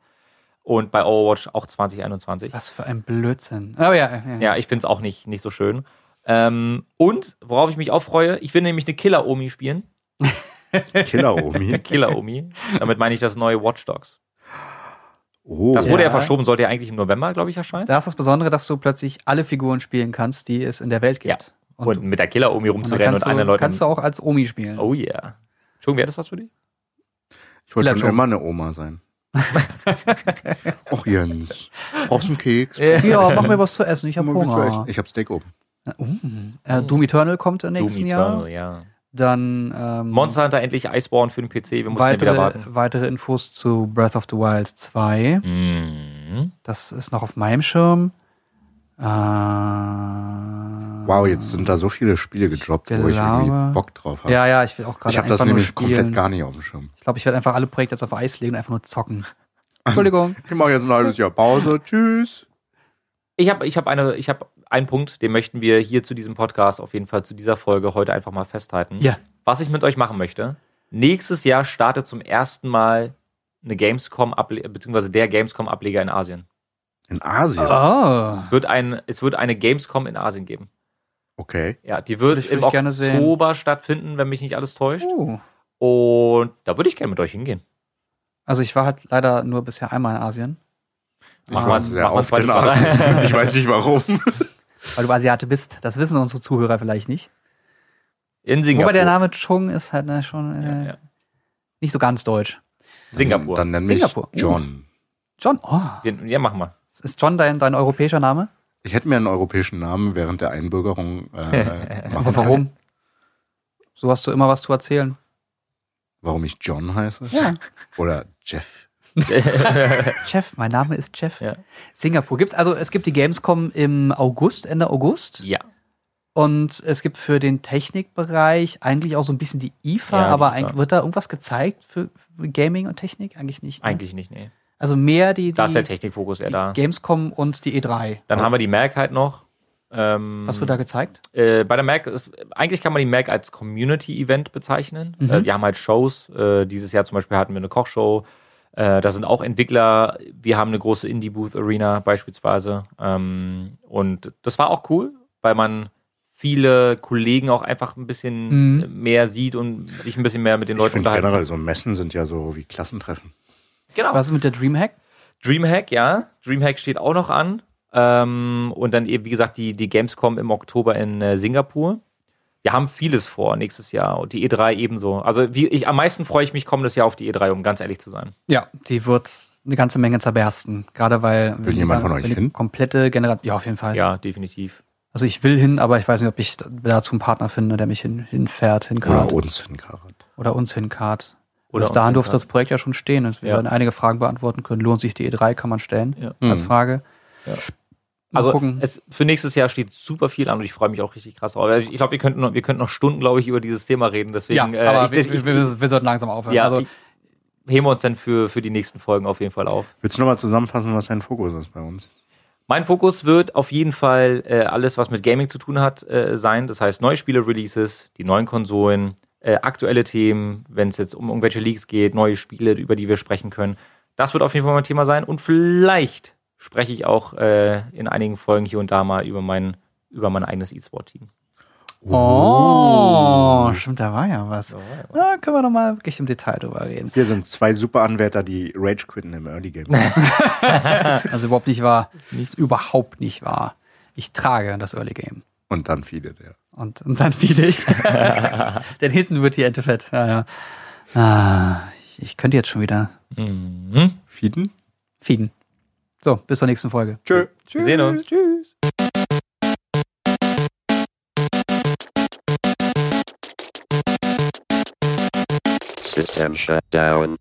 Und bei Overwatch auch 2021. Was für ein Blödsinn. Oh ja, ja. Ja, ich finde es auch nicht, nicht so schön. Ähm, und worauf ich mich auch freue, ich will nämlich eine Killer-Omi spielen. Killer-Omi. Killer-Omi. Damit meine ich das neue Watch Dogs. Oh. Das wurde ja, Ja. verschoben, sollte ja eigentlich im November, glaube ich, erscheinen. Da ist das Besondere, dass du plötzlich alle Figuren spielen kannst, die es in der Welt gibt. Ja. Und, Und, mit der Killer-Omi und dann rumzurennen kannst, und anderen du, Leuten. kannst du auch als Omi spielen. Oh yeah. Entschuldigung, wäre das was für dich? Ich wollte schon immer eine Oma sein. Och Jens, brauchst du einen Keks? Ja, mach mir was zu essen. Ich habe Hunger. Ich hab Steak oben. Uh, äh, Doom Eternal kommt im Doom nächsten Jahr. Eternal, ja. Dann ähm, Monster Hunter endlich Iceborne für den PC, wir mussten ja wieder weitere, warten. weitere Infos zu Breath of the Wild 2. Mhm. Das ist noch auf meinem Schirm. Äh, Wow, jetzt sind da so viele Spiele gedroppt, wo ich Glaube- irgendwie Bock drauf habe. Ja, ja, ich will auch gerade ich habe das nämlich spielen. komplett gar nicht auf dem Schirm. Ich glaube, ich werde einfach alle Projekte jetzt auf Eis legen und einfach nur zocken. Entschuldigung. Ich mache jetzt ein halbes Jahr Pause. Tschüss. Ich habe ich hab eine, ich hab einen Punkt, den möchten wir hier zu diesem Podcast, auf jeden Fall zu dieser Folge heute einfach mal festhalten. Ja. Was ich mit euch machen möchte. Nächstes Jahr startet zum ersten Mal eine Gamescom, beziehungsweise der Gamescom-Ableger in Asien. In Asien. Oh. Es wird, ein, es wird eine Gamescom in Asien geben. Okay. Ja, die wird im. Oktober stattfinden, wenn mich nicht alles täuscht. Uh. Und da würde ich gerne mit euch hingehen. Also ich war halt leider nur bisher einmal in Asien, Ich oft ein in zweites Mal. Asien. Ich weiß nicht warum. weil du Asiate bist. Das wissen unsere Zuhörer vielleicht nicht. In Singapur. Wobei der Name Chung ist halt ne, schon äh, Ja, ja. nicht so ganz deutsch. Singapur. Dann nenn mich Singapur. John. John, oh. ja, machen wir. Ist John dein, dein europäischer Name? Ich hätte mir einen europäischen Namen während der Einbürgerung äh, machen Aber warum? So hast du immer was zu erzählen. Warum ich John heiße? Ja. Oder Jeff. Jeff, mein Name ist Jeff. Ja. Singapur gibt's also es gibt die Gamescom im August, Ende August ja. und es gibt für den Technikbereich eigentlich auch so ein bisschen die IFA, Ja, die aber IFA. eigentlich wird da irgendwas gezeigt für für Gaming und Technik eigentlich nicht. Ne? Eigentlich nicht, nee. Also mehr die, Da ist der die, Technikfokus eher die da. Gamescom und die E3. Dann haben wir die Mac halt noch. Ähm, Was wird da gezeigt? Äh, bei der Mac ist, eigentlich kann man die Mac als Community-Event bezeichnen. Mhm. Äh, wir haben halt Shows. Äh, dieses Jahr zum Beispiel hatten wir eine Kochshow. Äh, da sind auch Entwickler. Wir haben eine große Indie-Booth-Arena beispielsweise. Ähm, und das war auch cool, weil man viele Kollegen auch einfach ein bisschen Mhm. mehr sieht und sich ein bisschen mehr mit den Ich Leuten finde unterhalten. generell so Messen sind ja so wie Klassentreffen. Genau. Was ist mit der Dreamhack? Dreamhack, ja. Dreamhack steht auch noch an. Ähm, und dann eben, wie gesagt, die, die Gamescom im Oktober in äh, Singapur. wir haben vieles vor nächstes Jahr und die E3 ebenso. Also wie ich am meisten freue ich mich kommendes Jahr auf die E3, um ganz ehrlich zu sein. Ja, die wird eine ganze Menge zerbersten. Gerade weil. Will jemand von euch hin? Komplette Generation. Ja, auf jeden Fall. Ja, definitiv. Also ich will hin, aber ich weiß nicht, ob ich dazu einen Partner finde, der mich hin, hinfährt, Oder hinkarrt. uns in Karat. Oder uns hinkarrt. Oder Bis dahin durfte das Projekt ja schon stehen. Also wir Ja. werden einige Fragen beantworten können. Lohnt sich die E3, kann man stellen Ja. als Mhm. Frage. Ja. Also es, für nächstes Jahr steht super viel an und ich freue mich auch richtig krass drauf. Also Ich glaube, wir könnten noch, wir könnten noch Stunden, glaube ich, über dieses Thema reden. Deswegen, ja, aber äh, ich, wir, ich, wir, wir sollten langsam aufhören. ja, also, ich, heben wir uns dann für, für die nächsten Folgen auf jeden Fall auf. Willst du nochmal zusammenfassen, was dein Fokus ist bei uns? Mein Fokus wird auf jeden Fall äh, alles, was mit Gaming zu tun hat, äh, sein. Das heißt, neue Spiele-Releases, die neuen Konsolen, äh, aktuelle Themen, wenn es jetzt um irgendwelche Leaks geht, neue Spiele, über die wir sprechen können. Das wird auf jeden Fall mein Thema sein. Und vielleicht spreche ich auch äh, in einigen Folgen hier und da mal über mein, über mein eigenes E-Sport-Team. oh, stimmt, da war ja was. Ja, können wir noch mal wirklich im Detail drüber reden. Hier sind zwei super Anwärter, die Rage quitten im Early Game. Also überhaupt nicht wahr. Ist überhaupt nicht wahr. Ich trage das Early Game. Und dann viele, ja. Und, und dann fiel ich. Denn hinten wird die Ente fett. Ja, ja. Ah, ich, ich könnte jetzt schon wieder Mhm. Fieden? feeden. So, bis zur nächsten Folge. Tschö. Wir sehen uns. Tschüss. System shut down.